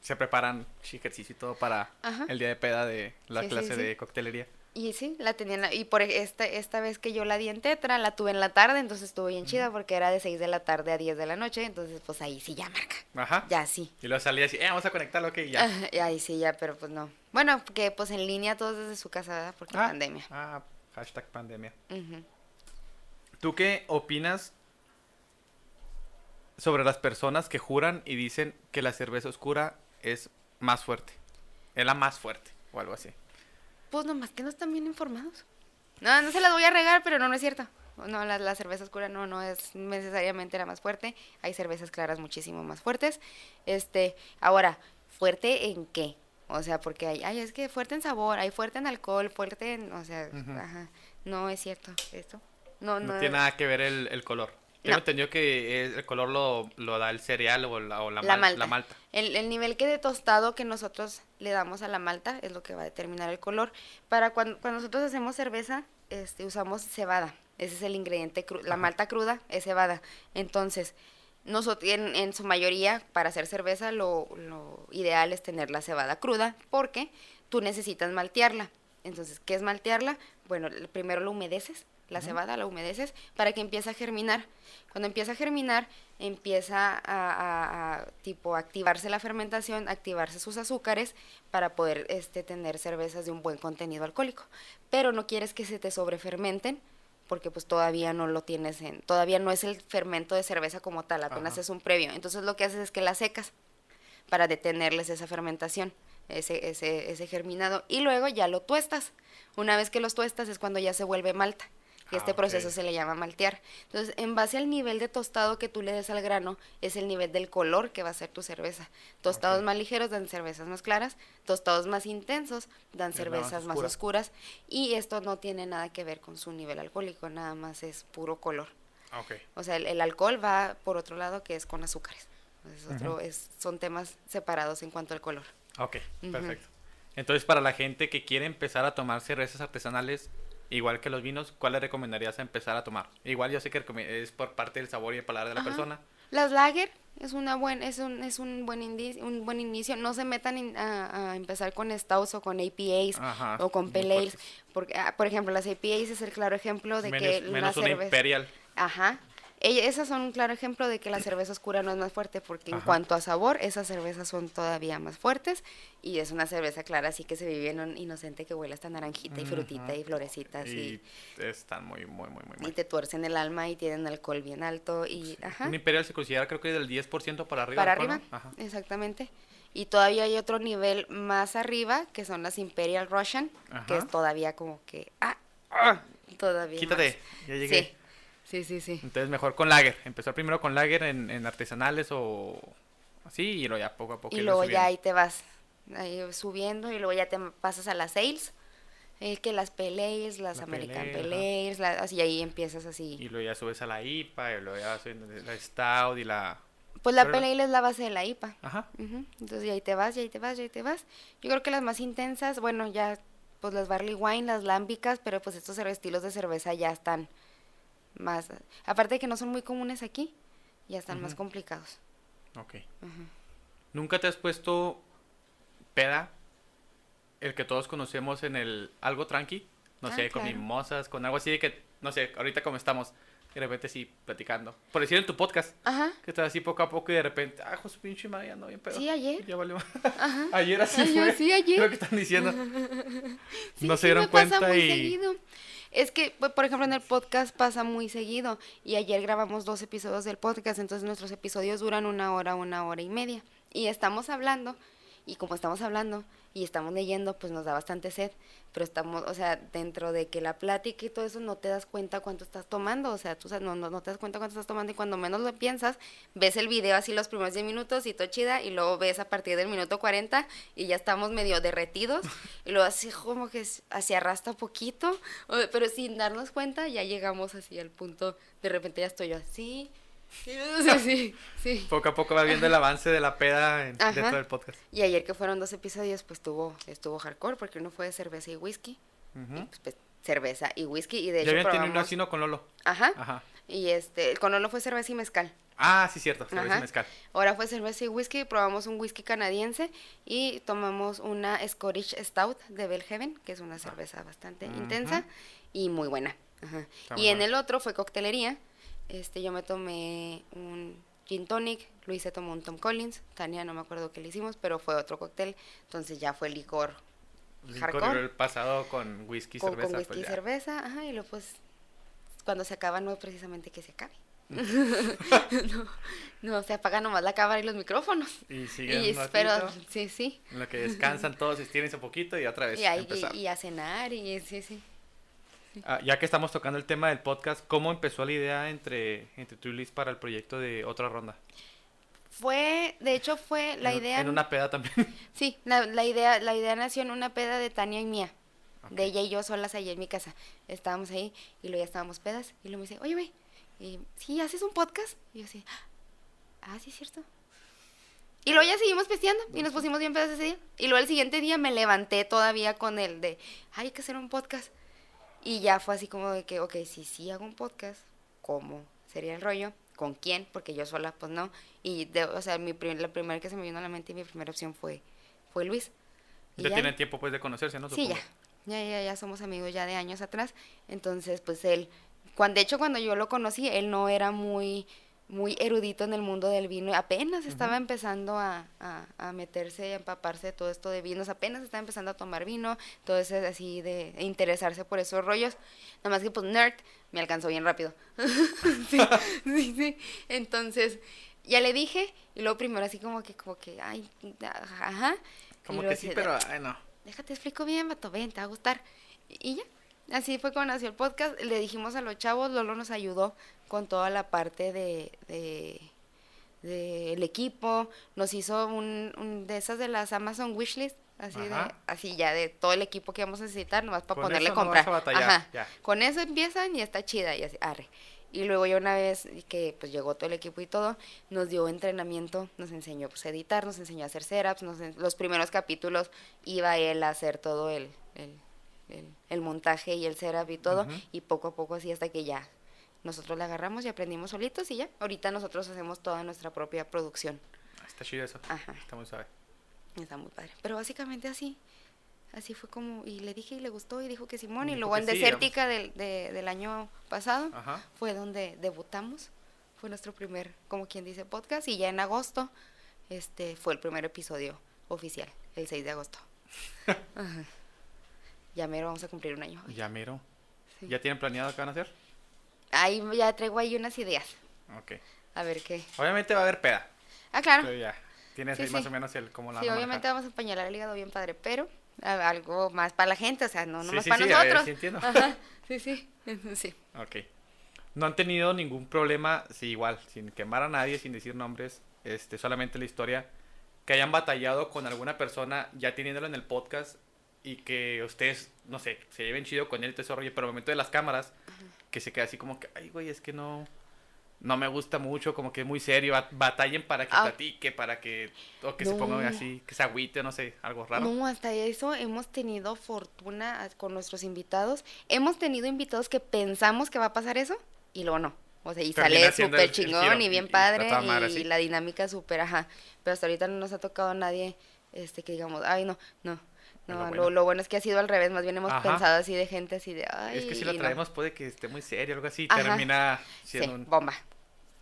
Speaker 2: Se preparan ejercicio y todo para el día de peda de la clase de coctelería.
Speaker 3: Y sí, la tenía en la- y por esta, esta vez que yo la di en tetra, la tuve en la tarde, entonces estuvo bien chida porque era de 6 de la tarde a 10 de la noche, entonces pues ahí sí ya marca.
Speaker 2: Ajá.
Speaker 3: Ya sí.
Speaker 2: Y luego salía así, eh, vamos a conectarlo, ok, ya.
Speaker 3: Ajá, y ahí sí ya, pero pues no. Bueno, que pues en línea todos desde su casa, ¿verdad? Porque
Speaker 2: Ah,
Speaker 3: pandemia.
Speaker 2: Ah, hashtag pandemia.
Speaker 3: Ujú.
Speaker 2: ¿Tú qué opinas sobre las personas que juran y dicen que la cerveza oscura es más fuerte? Es la más fuerte o algo así.
Speaker 3: Pues nomás que no están bien informados. No, no se las voy a regar, pero no, no es cierto. No, la, la cerveza oscura no, no es necesariamente la más fuerte. Hay cervezas claras muchísimo más fuertes. Este, ahora, ¿fuerte en qué? O sea, porque hay, ay, es que fuerte en sabor, hay fuerte en alcohol, fuerte en, o sea, ajá. No es cierto esto. No,
Speaker 2: No,
Speaker 3: no.
Speaker 2: tiene nada que ver el, el color. Tengo
Speaker 3: No.
Speaker 2: entendido que el color lo, lo da el cereal o la, o la,
Speaker 3: la
Speaker 2: mal-
Speaker 3: malta.
Speaker 2: la malta.
Speaker 3: El, el nivel que de tostado que nosotros le damos a la malta es lo que va a determinar el color. Para cuando, cuando nosotros hacemos cerveza, este, usamos cebada. Ese es el ingrediente cru- La malta cruda es cebada. Entonces, nosotros, en, en su mayoría, para hacer cerveza, lo, lo ideal es tener la cebada cruda porque tú necesitas maltearla. Entonces, ¿qué es maltearla? Bueno, primero lo humedeces, la cebada la humedeces para que empiece a germinar. Cuando empieza a germinar, empieza a, a- a, tipo activarse la fermentación, activarse sus azúcares para poder este, tener cervezas de un buen contenido alcohólico. Pero no quieres que se te sobrefermenten porque pues todavía no lo tienes en, todavía no es el fermento de cerveza como tal, apenas
Speaker 2: Ajá.
Speaker 3: es un previo. Entonces lo que haces es que la secas para detenerles esa fermentación, ese, ese, ese germinado, y luego ya lo tuestas. Una vez que los tuestas es cuando ya se vuelve malta. Y
Speaker 2: Ah,
Speaker 3: este
Speaker 2: ok.
Speaker 3: proceso se le llama maltear. Entonces, en base al nivel de tostado que tú le des al grano, es el nivel del color que va a ser tu cerveza. Tostados más ligeros dan cervezas más claras, tostados más intensos dan
Speaker 2: más
Speaker 3: cervezas más
Speaker 2: oscura.
Speaker 3: oscuras. Y esto no tiene nada que ver con su nivel alcohólico, nada más es puro color.
Speaker 2: Ah, Ok.
Speaker 3: O sea, el, el alcohol va por otro lado que es con azúcares. Es otro, es, son temas separados en cuanto al color.
Speaker 2: Ok, perfecto. Entonces, para la gente que quiere empezar a tomar cervezas artesanales, igual que los vinos, ¿cuál le recomendarías empezar a tomar? Igual yo sé que es por parte del sabor y el paladar de la
Speaker 3: Ajá.
Speaker 2: persona.
Speaker 3: Las lager es una buen es un es un buen indi- un buen inicio. No se metan in- a, a empezar con stouts o con APAs
Speaker 2: Ajá,
Speaker 3: o con pale porque ah, por ejemplo las APAs es el claro ejemplo de
Speaker 2: menos
Speaker 3: que
Speaker 2: menos
Speaker 3: la
Speaker 2: una
Speaker 3: cerveza
Speaker 2: Imperial.
Speaker 3: Ajá. Esas son un claro ejemplo de que la cerveza oscura no es más fuerte, porque en
Speaker 2: Ajá.
Speaker 3: cuanto a sabor, esas cervezas son todavía más fuertes y es una cerveza clara, así que se vive en un inocente que huele hasta naranjita y frutita y florecitas
Speaker 2: Y
Speaker 3: y,
Speaker 2: están muy, muy, muy, muy
Speaker 3: y
Speaker 2: mal.
Speaker 3: te tuercen el alma y tienen alcohol bien alto y ajá,
Speaker 2: Un Imperial se considera creo que del 10% para arriba.
Speaker 3: para arriba.
Speaker 2: Ajá.
Speaker 3: exactamente. Y todavía hay otro nivel más arriba, que son las Imperial Russian, que es todavía como que, ah, ah, todavía
Speaker 2: Quítate,
Speaker 3: más.
Speaker 2: ya llegué.
Speaker 3: Sí, sí, sí, sí.
Speaker 2: Entonces mejor con lager. Empezar primero con lager en, en artesanales o así y luego ya poco a poco.
Speaker 3: y luego ya
Speaker 2: subiendo.
Speaker 3: ahí te vas ahí subiendo y luego ya te pasas a las sales eh, que las peleas las
Speaker 2: La
Speaker 3: American
Speaker 2: ajá.
Speaker 3: Peleas la- así ahí empiezas así
Speaker 2: Y luego ya subes a la IPA y luego ya subes la Stout y la...
Speaker 3: pues la
Speaker 2: pero
Speaker 3: Ale es la base de la IPA
Speaker 2: Ajá.
Speaker 3: Ujú, entonces y ahí te vas y ahí te vas y ahí te vas yo creo que las más intensas bueno ya pues las barley wine las lámbicas pero pues estos estilos de cerveza ya están más aparte de que no son muy comunes aquí ya están más complicados
Speaker 2: Ok. ¿Nunca te has puesto peda? El que todos conocemos en el algo tranqui. No
Speaker 3: Ah,
Speaker 2: sé, con mimosas, con algo así de que, no sé, ahorita como estamos, de repente sí, platicando. Por decir en tu podcast,
Speaker 3: ajá
Speaker 2: que estás así poco a poco y de repente, ah, José pinche madre, ando bien pedo.
Speaker 3: Sí, ayer.
Speaker 2: Ya valió.
Speaker 3: ajá
Speaker 2: ayer así fue.
Speaker 3: sí, ayer.
Speaker 2: Creo que están diciendo.
Speaker 3: Sí,
Speaker 2: no
Speaker 3: sí
Speaker 2: se dieron
Speaker 3: me pasa
Speaker 2: cuenta
Speaker 3: muy
Speaker 2: y...
Speaker 3: seguido. Es que, pues, por ejemplo, en el podcast pasa muy seguido. Y ayer grabamos dos episodios del podcast, entonces nuestros episodios duran una hora, una hora y media. Y estamos hablando, y como estamos hablando y estamos leyendo, pues nos da bastante sed. Pero estamos, o sea, dentro de que la plática y todo eso no te das cuenta cuánto estás tomando. O sea, tú sabes, no, no, no te das cuenta cuánto estás tomando y cuando menos lo piensas, ves el video así los primeros 10 minutos y todo chida y luego ves a partir del minuto 40 y ya estamos medio derretidos y luego así como que así arrastra poquito, pero sin darnos cuenta ya llegamos así al punto, de repente ya estoy yo así. Sí, sí, sí.
Speaker 2: Poco a poco vas viendo el avance de la peda en- dentro del podcast.
Speaker 3: Y ayer que fueron dos episodios, pues estuvo, estuvo hardcore porque uno fue de cerveza y whisky. Y, pues, pues, cerveza y whisky y de
Speaker 2: Ya
Speaker 3: hecho
Speaker 2: uno
Speaker 3: probamos...
Speaker 2: así, ¿no? Con Lolo.
Speaker 3: Ajá.
Speaker 2: Ajá.
Speaker 3: Y este, con Lolo fue cerveza y mezcal.
Speaker 2: Ah, sí, cierto, cerveza
Speaker 3: Ajá.
Speaker 2: y mezcal.
Speaker 3: Ahora fue cerveza y whisky, probamos un whisky canadiense y tomamos una Scottish Stout de Belhaven, que es una cerveza bastante intensa y muy buena. Ajá. Y en
Speaker 2: buena.
Speaker 3: el otro fue coctelería. Este, yo me tomé un gin tonic, Luis se tomó un Tom Collins, Tania no me acuerdo qué le hicimos, pero fue otro cóctel, entonces ya fue licor
Speaker 2: Licor el pasado con whisky y
Speaker 3: con,
Speaker 2: cerveza.
Speaker 3: con whisky
Speaker 2: pues
Speaker 3: y
Speaker 2: ya.
Speaker 3: cerveza, ajá, y luego pues cuando se acaba no es precisamente que se acabe. no, no, se apaga nomás la cámara y los micrófonos.
Speaker 2: Y siguen
Speaker 3: Y espero, sí, sí.
Speaker 2: en lo que descansan todos, estirense un poquito y otra vez
Speaker 3: Y, ahí-
Speaker 2: empezar.
Speaker 3: y, y a cenar y sí, sí.
Speaker 2: Ah, ya que estamos tocando el tema del podcast, ¿cómo empezó la idea entre, entre tú y Liz para el proyecto de otra ronda?
Speaker 3: Fue, de hecho fue la
Speaker 2: En-
Speaker 3: idea.
Speaker 2: En una peda también.
Speaker 3: Sí, la, la idea, la idea nació en una peda de Tania y mía. De ella y yo solas allá en mi casa. Estábamos ahí y luego ya estábamos pedas. Y luego me dice, oye, güey, y, ¿sí haces un podcast? Y yo así, ah, sí, es cierto. Y luego ya seguimos pisteando y nos pusimos bien pedas ese día. Y luego el siguiente día me levanté todavía con el de, "Ay, hay que hacer un podcast. Y ya fue así como de que, ok, si sí hago un podcast, ¿cómo sería el rollo? ¿Con quién? Porque yo sola, pues no. Y, de, o sea, mi prim- la primera que se me vino a la mente y mi primera opción fue, fue Luis. Y
Speaker 2: Ya, tienen tiempo pues de conocerse, ¿no?
Speaker 3: Sí, ya. Ya, ya, ya somos amigos ya de años atrás. Entonces, pues él, cuando, de hecho, cuando yo lo conocí, él no era muy, muy erudito en el mundo del vino. Apenas estaba empezando a, a, a meterse, a empaparse de todo esto de vinos. Apenas estaba empezando a tomar vino. Todo eso así de interesarse por esos rollos. Nada más que, pues, nerd, me alcanzó bien rápido. sí, sí, sí. Entonces, ya le dije. Y luego primero así como que, como que, ay, ajá. y
Speaker 2: Como que sí,
Speaker 3: así
Speaker 2: pero ay, no.
Speaker 3: déjate explico bien, vato, ven, te va a gustar. Y, y ya, así fue como nació el podcast. Le dijimos a los chavos, Lolo nos ayudó con toda la parte de, de, de el equipo, nos hizo un, un de esas de las Amazon Wishlist, así de, así ya de todo el equipo que vamos a necesitar, nomás para
Speaker 2: Con
Speaker 3: ponerle
Speaker 2: no
Speaker 3: comprar. Ajá.
Speaker 2: ya.
Speaker 3: Con eso empiezan y está chida y así, arre. Y luego ya una vez que pues llegó todo el equipo y todo, nos dio entrenamiento, nos enseñó pues a editar, nos enseñó a hacer setups, nos los primeros capítulos iba él a hacer todo el, el, el- el montaje y el setup y todo, y poco a poco así hasta que ya nosotros le agarramos y aprendimos solitos y ya, ahorita nosotros hacemos toda nuestra propia producción.
Speaker 2: Ah, Está chido eso.
Speaker 3: Ajá.
Speaker 2: Está muy suave.
Speaker 3: Está muy padre. Pero básicamente así. Así fue como, y le dije y le gustó y dijo que Simón, y
Speaker 2: Dijo
Speaker 3: luego en
Speaker 2: sí,
Speaker 3: Desértica del, de- del año pasado
Speaker 2: Ajá.
Speaker 3: fue donde debutamos. Fue nuestro primer, como quien dice, podcast. Y ya en agosto este fue el primer episodio oficial, el 6 de agosto. Ajá. Ya mero vamos a cumplir un año.
Speaker 2: Ya miro.
Speaker 3: Sí.
Speaker 2: ¿Ya tienen planeado qué van a hacer?
Speaker 3: Ahí ya traigo ahí unas ideas.
Speaker 2: Ok.
Speaker 3: A ver qué.
Speaker 2: Obviamente va a haber peda.
Speaker 3: Ah, claro.
Speaker 2: Pero ya. Tienes
Speaker 3: Sí,
Speaker 2: ahí más
Speaker 3: sí.
Speaker 2: o menos el cómo la
Speaker 3: Sí, obviamente
Speaker 2: manejar.
Speaker 3: vamos a empañalar el hígado bien padre, pero algo más para la gente, o sea, no nomás para
Speaker 2: ver,
Speaker 3: nosotros.
Speaker 2: sí entiendo.
Speaker 3: Ajá, sí, sí, sí.
Speaker 2: Ok. No han tenido ningún problema, sí, igual, sin quemar a nadie, sin decir nombres, este, solamente la historia, que hayan batallado con alguna persona ya teniéndolo en el podcast y que ustedes, no sé, se lleven chido con él y todo ese rollo, pero al momento de las cámaras, que se queda así como que, ay, güey, es que no, no me gusta mucho, como que es muy serio, bat- batallen para que
Speaker 3: Ah.
Speaker 2: platique, para que, o que se pongan así, que se agüite, no sé, algo raro.
Speaker 3: No, hasta eso hemos tenido fortuna a- con nuestros invitados. Hemos tenido invitados que pensamos que va a pasar eso y luego no. O sea, y
Speaker 2: Termina
Speaker 3: sale súper chingón y bien
Speaker 2: y
Speaker 3: padre
Speaker 2: madre,
Speaker 3: y la dinámica súper, ajá. Pero hasta ahorita no nos ha tocado nadie este que digamos, ay, no, no. No,
Speaker 2: lo bueno.
Speaker 3: lo bueno es que ha sido al revés, más bien hemos
Speaker 2: Ajá.
Speaker 3: pensado así de gente así de, ay,
Speaker 2: es que si
Speaker 3: no".
Speaker 2: traemos puede que esté muy serio, algo así,
Speaker 3: Ajá.
Speaker 2: termina
Speaker 3: Sí,
Speaker 2: siendo un...
Speaker 3: bomba.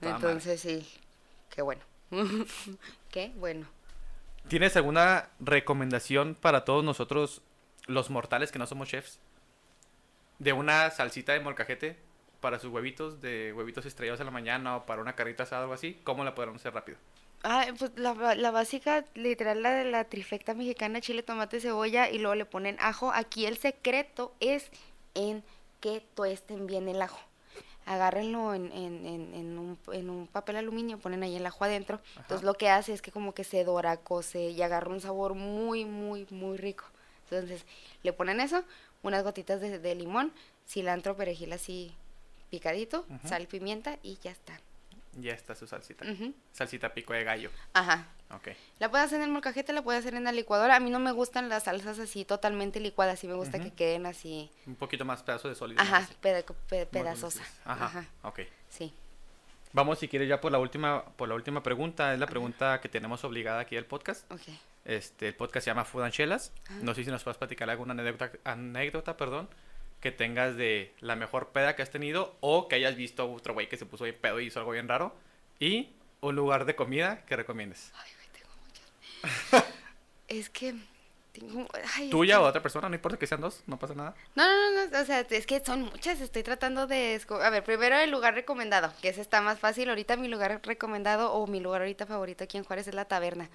Speaker 3: Entonces sí, qué bueno. qué bueno.
Speaker 2: ¿Tienes alguna recomendación para todos nosotros, los mortales que no somos chefs? De una salsita de molcajete para sus huevitos, de huevitos estrellados en la mañana o para una carrita asada o algo así. ¿Cómo la podemos hacer rápido?
Speaker 3: Ah, pues la, la básica, literal, la de la trifecta mexicana, chile, tomate, cebolla y luego le ponen ajo. Aquí el secreto es en que tuesten bien el ajo. Agárrenlo en, en, en, en un, en un papel aluminio, ponen ahí el ajo adentro. Entonces lo que hace es que como que se dora, cose y agarra un sabor muy, muy, muy rico. Entonces le ponen eso, unas gotitas de, de limón, cilantro, perejil así picadito, sal, pimienta y ya está.
Speaker 2: Ya está su salsita. Salsita pico de gallo.
Speaker 3: Ajá.
Speaker 2: Ok.
Speaker 3: La puedes hacer en el molcajete, la puedes hacer en la licuadora. A mí no me gustan las salsas así totalmente licuadas, sí me gusta que queden así,
Speaker 2: Un poquito más pedazo de sólido.
Speaker 3: ajá, peda- pe-
Speaker 2: Más
Speaker 3: pedazosa.
Speaker 2: Ajá.
Speaker 3: Ajá,
Speaker 2: Ok.
Speaker 3: sí.
Speaker 2: Vamos, si quieres, ya por la última, por la última pregunta. Es la pregunta que tenemos obligada aquí del podcast.
Speaker 3: Ok.
Speaker 2: Este, el podcast se llama Food and Chelas. No sé si nos puedes platicar alguna anécdota, anécdota, perdón, que tengas de la mejor peda que has tenido o que hayas visto a otro güey que se puso bien pedo y hizo algo bien raro. Y un lugar de comida que recomiendes.
Speaker 3: Ay, güey, tengo muchas. es que tengo... ay, es
Speaker 2: Tuya
Speaker 3: que-
Speaker 2: o otra persona, no importa que sean dos, no pasa nada.
Speaker 3: No, no, no, no, o sea, es que son muchas, estoy tratando de... A ver, primero el lugar recomendado, que ese está más fácil. Ahorita mi lugar recomendado o mi lugar ahorita favorito aquí en Juárez es la taberna.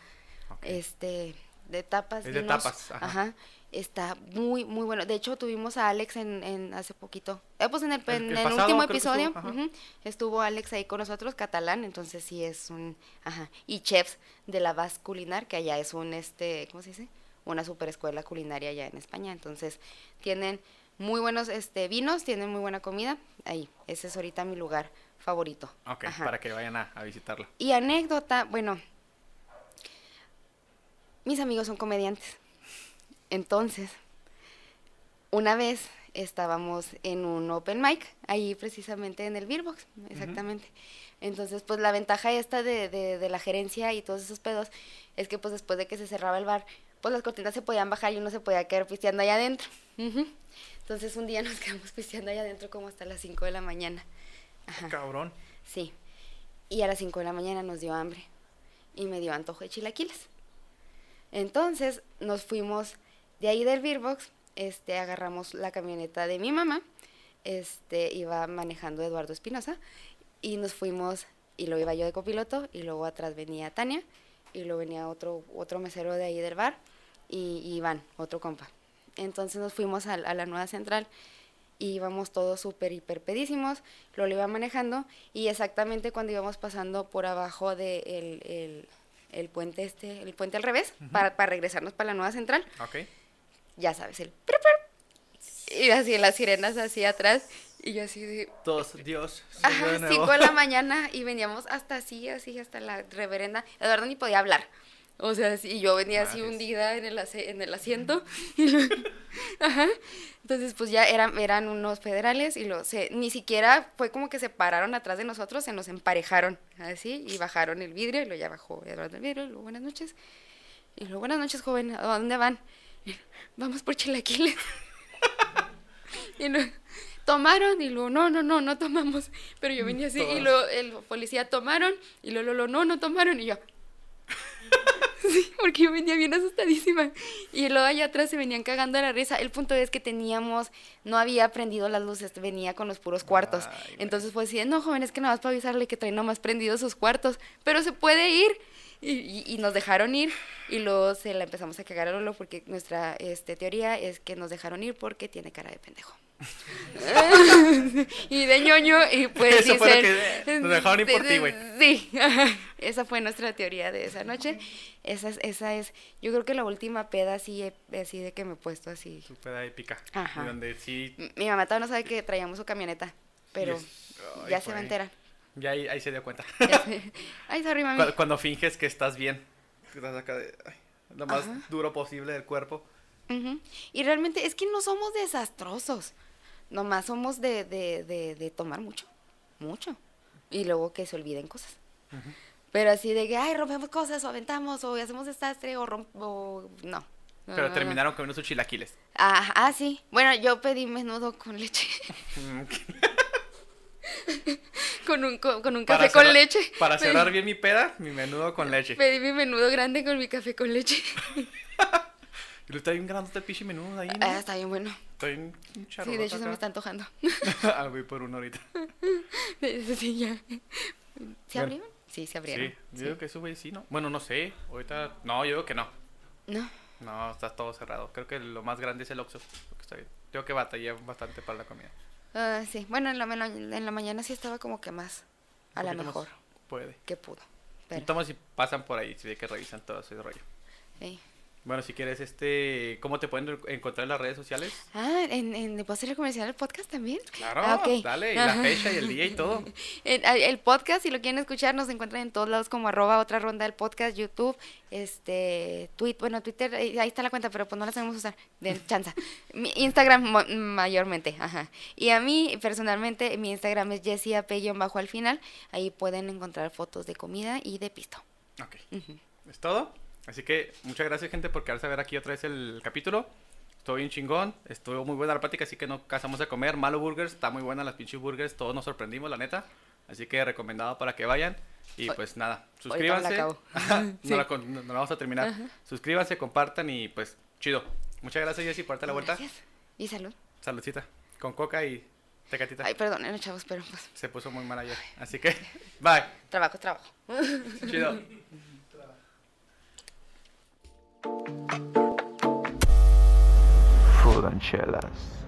Speaker 2: Ok.
Speaker 3: Este, de tapas.
Speaker 2: Es de
Speaker 3: vinos,
Speaker 2: tapas, ajá.
Speaker 3: Ajá. Está muy, muy bueno. De hecho, tuvimos a Alex en, en hace poquito. Eh, pues en el,
Speaker 2: El-
Speaker 3: en
Speaker 2: el
Speaker 3: el
Speaker 2: pasado
Speaker 3: último episodio
Speaker 2: estuvo,
Speaker 3: Alex ahí con nosotros, catalán, entonces sí es un, ajá. Y chefs de la Bas Culinar, que allá es un, este, ¿cómo se dice? Una super escuela culinaria allá en España. Entonces, tienen muy buenos este vinos, tienen muy buena comida. Ahí, ese es ahorita mi lugar favorito.
Speaker 2: Ok,
Speaker 3: Ajá.
Speaker 2: para que vayan a, a visitarla.
Speaker 3: Y anécdota, bueno, mis amigos son comediantes. Entonces, una vez estábamos en un open mic, ahí precisamente en el Beerbox, exactamente. Entonces, pues la ventaja esta de, de, de la gerencia y todos esos pedos es que pues después de que se cerraba el bar, pues las cortinas se podían bajar y uno se podía quedar pisteando allá adentro. Entonces un día nos quedamos pisteando allá adentro como hasta las 5 de la mañana. Ajá.
Speaker 2: Cabrón.
Speaker 3: Sí. Y a las 5 de la mañana nos dio hambre. Y me dio antojo de chilaquiles. Entonces nos fuimos de ahí del Beerbox. Este, agarramos la camioneta de mi mamá. Este, iba manejando Eduardo Espinosa. Y nos fuimos, y luego iba yo de copiloto. Y luego atrás venía Tania. Y luego venía otro, otro mesero de ahí del bar. Y, y Iván, otro compa. Entonces nos fuimos a, a la nueva central y íbamos todos súper hiper pedísimos, lo iba manejando y exactamente cuando íbamos pasando por abajo de el, el- el puente este, el puente al revés, para, para regresarnos para la nueva central. Ya sabes, el y así las sirenas así atrás y yo así de
Speaker 2: Todos, Dios. de
Speaker 3: Ajá,
Speaker 2: nuevo.
Speaker 3: 5 de la mañana y veníamos hasta así, así, hasta la reverenda. Eduardo ni podía hablar. O sea, sí, yo venía así hundida en el, en el asiento. y Ajá. Entonces, pues ya eran, eran unos federales y lo, se, ni siquiera fue como que se pararon atrás de nosotros, se nos emparejaron así y bajaron el vidrio y lo ya bajó Eduardo el vidrio y luego buenas noches. Y luego buenas noches, joven, ¿a dónde van? Y, Vamos por chilaquiles. Y lo, tomaron y luego, no, no, no, no tomamos. Pero yo venía así y
Speaker 2: Todos.
Speaker 3: luego el policía tomaron y luego, luego, no, no tomaron. Y yo, sí, porque yo venía bien asustadísima. Y luego allá atrás se venían cagando de la risa. El punto es que teníamos, no había prendido las luces, venía con los puros cuartos.
Speaker 2: Ay.
Speaker 3: Entonces fue así, no, joven, es que nada más para avisarle que trae nomás prendidos sus cuartos. Pero se puede ir. Y, y- y nos dejaron ir y luego se la empezamos a cagar a Lolo porque nuestra este, teoría es que nos dejaron ir porque tiene cara de pendejo. y de ñoño y pues
Speaker 2: Eso fue lo
Speaker 3: dicen-
Speaker 2: que- nos dejaron ir por ti, güey.
Speaker 3: Sí, esa fue nuestra teoría de esa noche. Esa es, esa es, yo creo que la última peda así, he- así de que me he puesto así.
Speaker 2: Su peda épica.
Speaker 3: Ajá.
Speaker 2: Donde sí.
Speaker 3: Mi mamá todavía no sabe que traíamos su camioneta, pero
Speaker 2: ay,
Speaker 3: ya se va a enterar.
Speaker 2: Ya ahí, ahí se dio cuenta.
Speaker 3: Ay, sorry, mami.
Speaker 2: Cuando finges que estás bien. que Estás acá de. ay, lo más
Speaker 3: Ajá.
Speaker 2: duro posible del cuerpo.
Speaker 3: Y realmente es que no somos desastrosos. Nomás somos de, de, de, de tomar mucho. Mucho. Y luego que se olviden cosas. Pero así de que, ay, rompemos cosas, o aventamos, o hacemos desastre, o romp... o- No.
Speaker 2: Pero
Speaker 3: no, no.
Speaker 2: terminaron comiendo sus chilaquiles.
Speaker 3: Ah, ah, sí. Bueno, yo pedí menudo con leche. Con, un, con, con un café con
Speaker 2: cerrar-
Speaker 3: leche.
Speaker 2: Para
Speaker 3: Pedí-
Speaker 2: cerrar bien mi peda, mi menudo con leche.
Speaker 3: Pedí mi menudo grande con mi café con leche.
Speaker 2: Y lo está bien grande el pinche menudo ahí, ¿no?
Speaker 3: Ah, está bien bueno.
Speaker 2: Está bien
Speaker 3: Sí, de hecho se me está antojando.
Speaker 2: ah, voy por uno ahorita.
Speaker 3: Sí, ya. ¿Se
Speaker 2: Bueno.
Speaker 3: abrieron? Sí, se abrieron.
Speaker 2: Sí, yo digo que eso, güey, sí, ¿no? Bueno, no sé. Ahorita. No, yo digo que no.
Speaker 3: No.
Speaker 2: No, está todo cerrado. Creo que lo más grande es el Oxxo. lo que está bien. Creo que batallé bastante para la comida.
Speaker 3: Ah, sí, bueno, en la, en la- en la mañana sí estaba como que más, a
Speaker 2: más.
Speaker 3: mejor,
Speaker 2: Puede.
Speaker 3: que pudo.
Speaker 2: Y
Speaker 3: Pero,
Speaker 2: tomo si pasan por ahí, si ve que revisan todo ese rollo.
Speaker 3: sí.
Speaker 2: Bueno, si quieres, este, ¿cómo te pueden encontrar en las redes sociales?
Speaker 3: Ah, ¿en, en, ¿puedo hacer el comercial del podcast también?
Speaker 2: Claro,
Speaker 3: Ah,
Speaker 2: dale, y la fecha y el día y todo.
Speaker 3: El, el podcast, si lo quieren escuchar, nos encuentran en todos lados como arroba otra ronda del podcast, YouTube, este, tweet, bueno, Twitter, eh, ahí está la cuenta, pero pues no la sabemos usar, de chanza. Mi Instagram mayormente, ajá. Y a mí, personalmente, mi Instagram es Jessie Apellion bajo al final, ahí pueden encontrar fotos de comida y de pisto.
Speaker 2: Ok. Es todo. Así que muchas gracias, gente, por quedarse a ver aquí otra vez el capítulo. Estuvo bien chingón. Estuvo muy buena la plática, así que no casamos a comer. Malo Burgers, está muy buena las pinches burgers. Todos nos sorprendimos, la neta. Así que recomendado para que vayan. Y
Speaker 3: Hoy-
Speaker 2: pues nada,
Speaker 3: me la
Speaker 2: suscríbanse.
Speaker 3: acabo.
Speaker 2: no,
Speaker 3: Sí.
Speaker 2: la, no la vamos a terminar. Suscríbanse, compartan y pues chido. Muchas gracias, Jessy, por darte la vuelta.
Speaker 3: Gracias. Y salud.
Speaker 2: Saludcita. Con coca y tecatita.
Speaker 3: Ay, perdonen, chavos, pero pues,
Speaker 2: Se puso muy mal ayer. Así que, bye.
Speaker 3: trabajo, trabajo.
Speaker 2: Chido.
Speaker 1: Food and Chelas.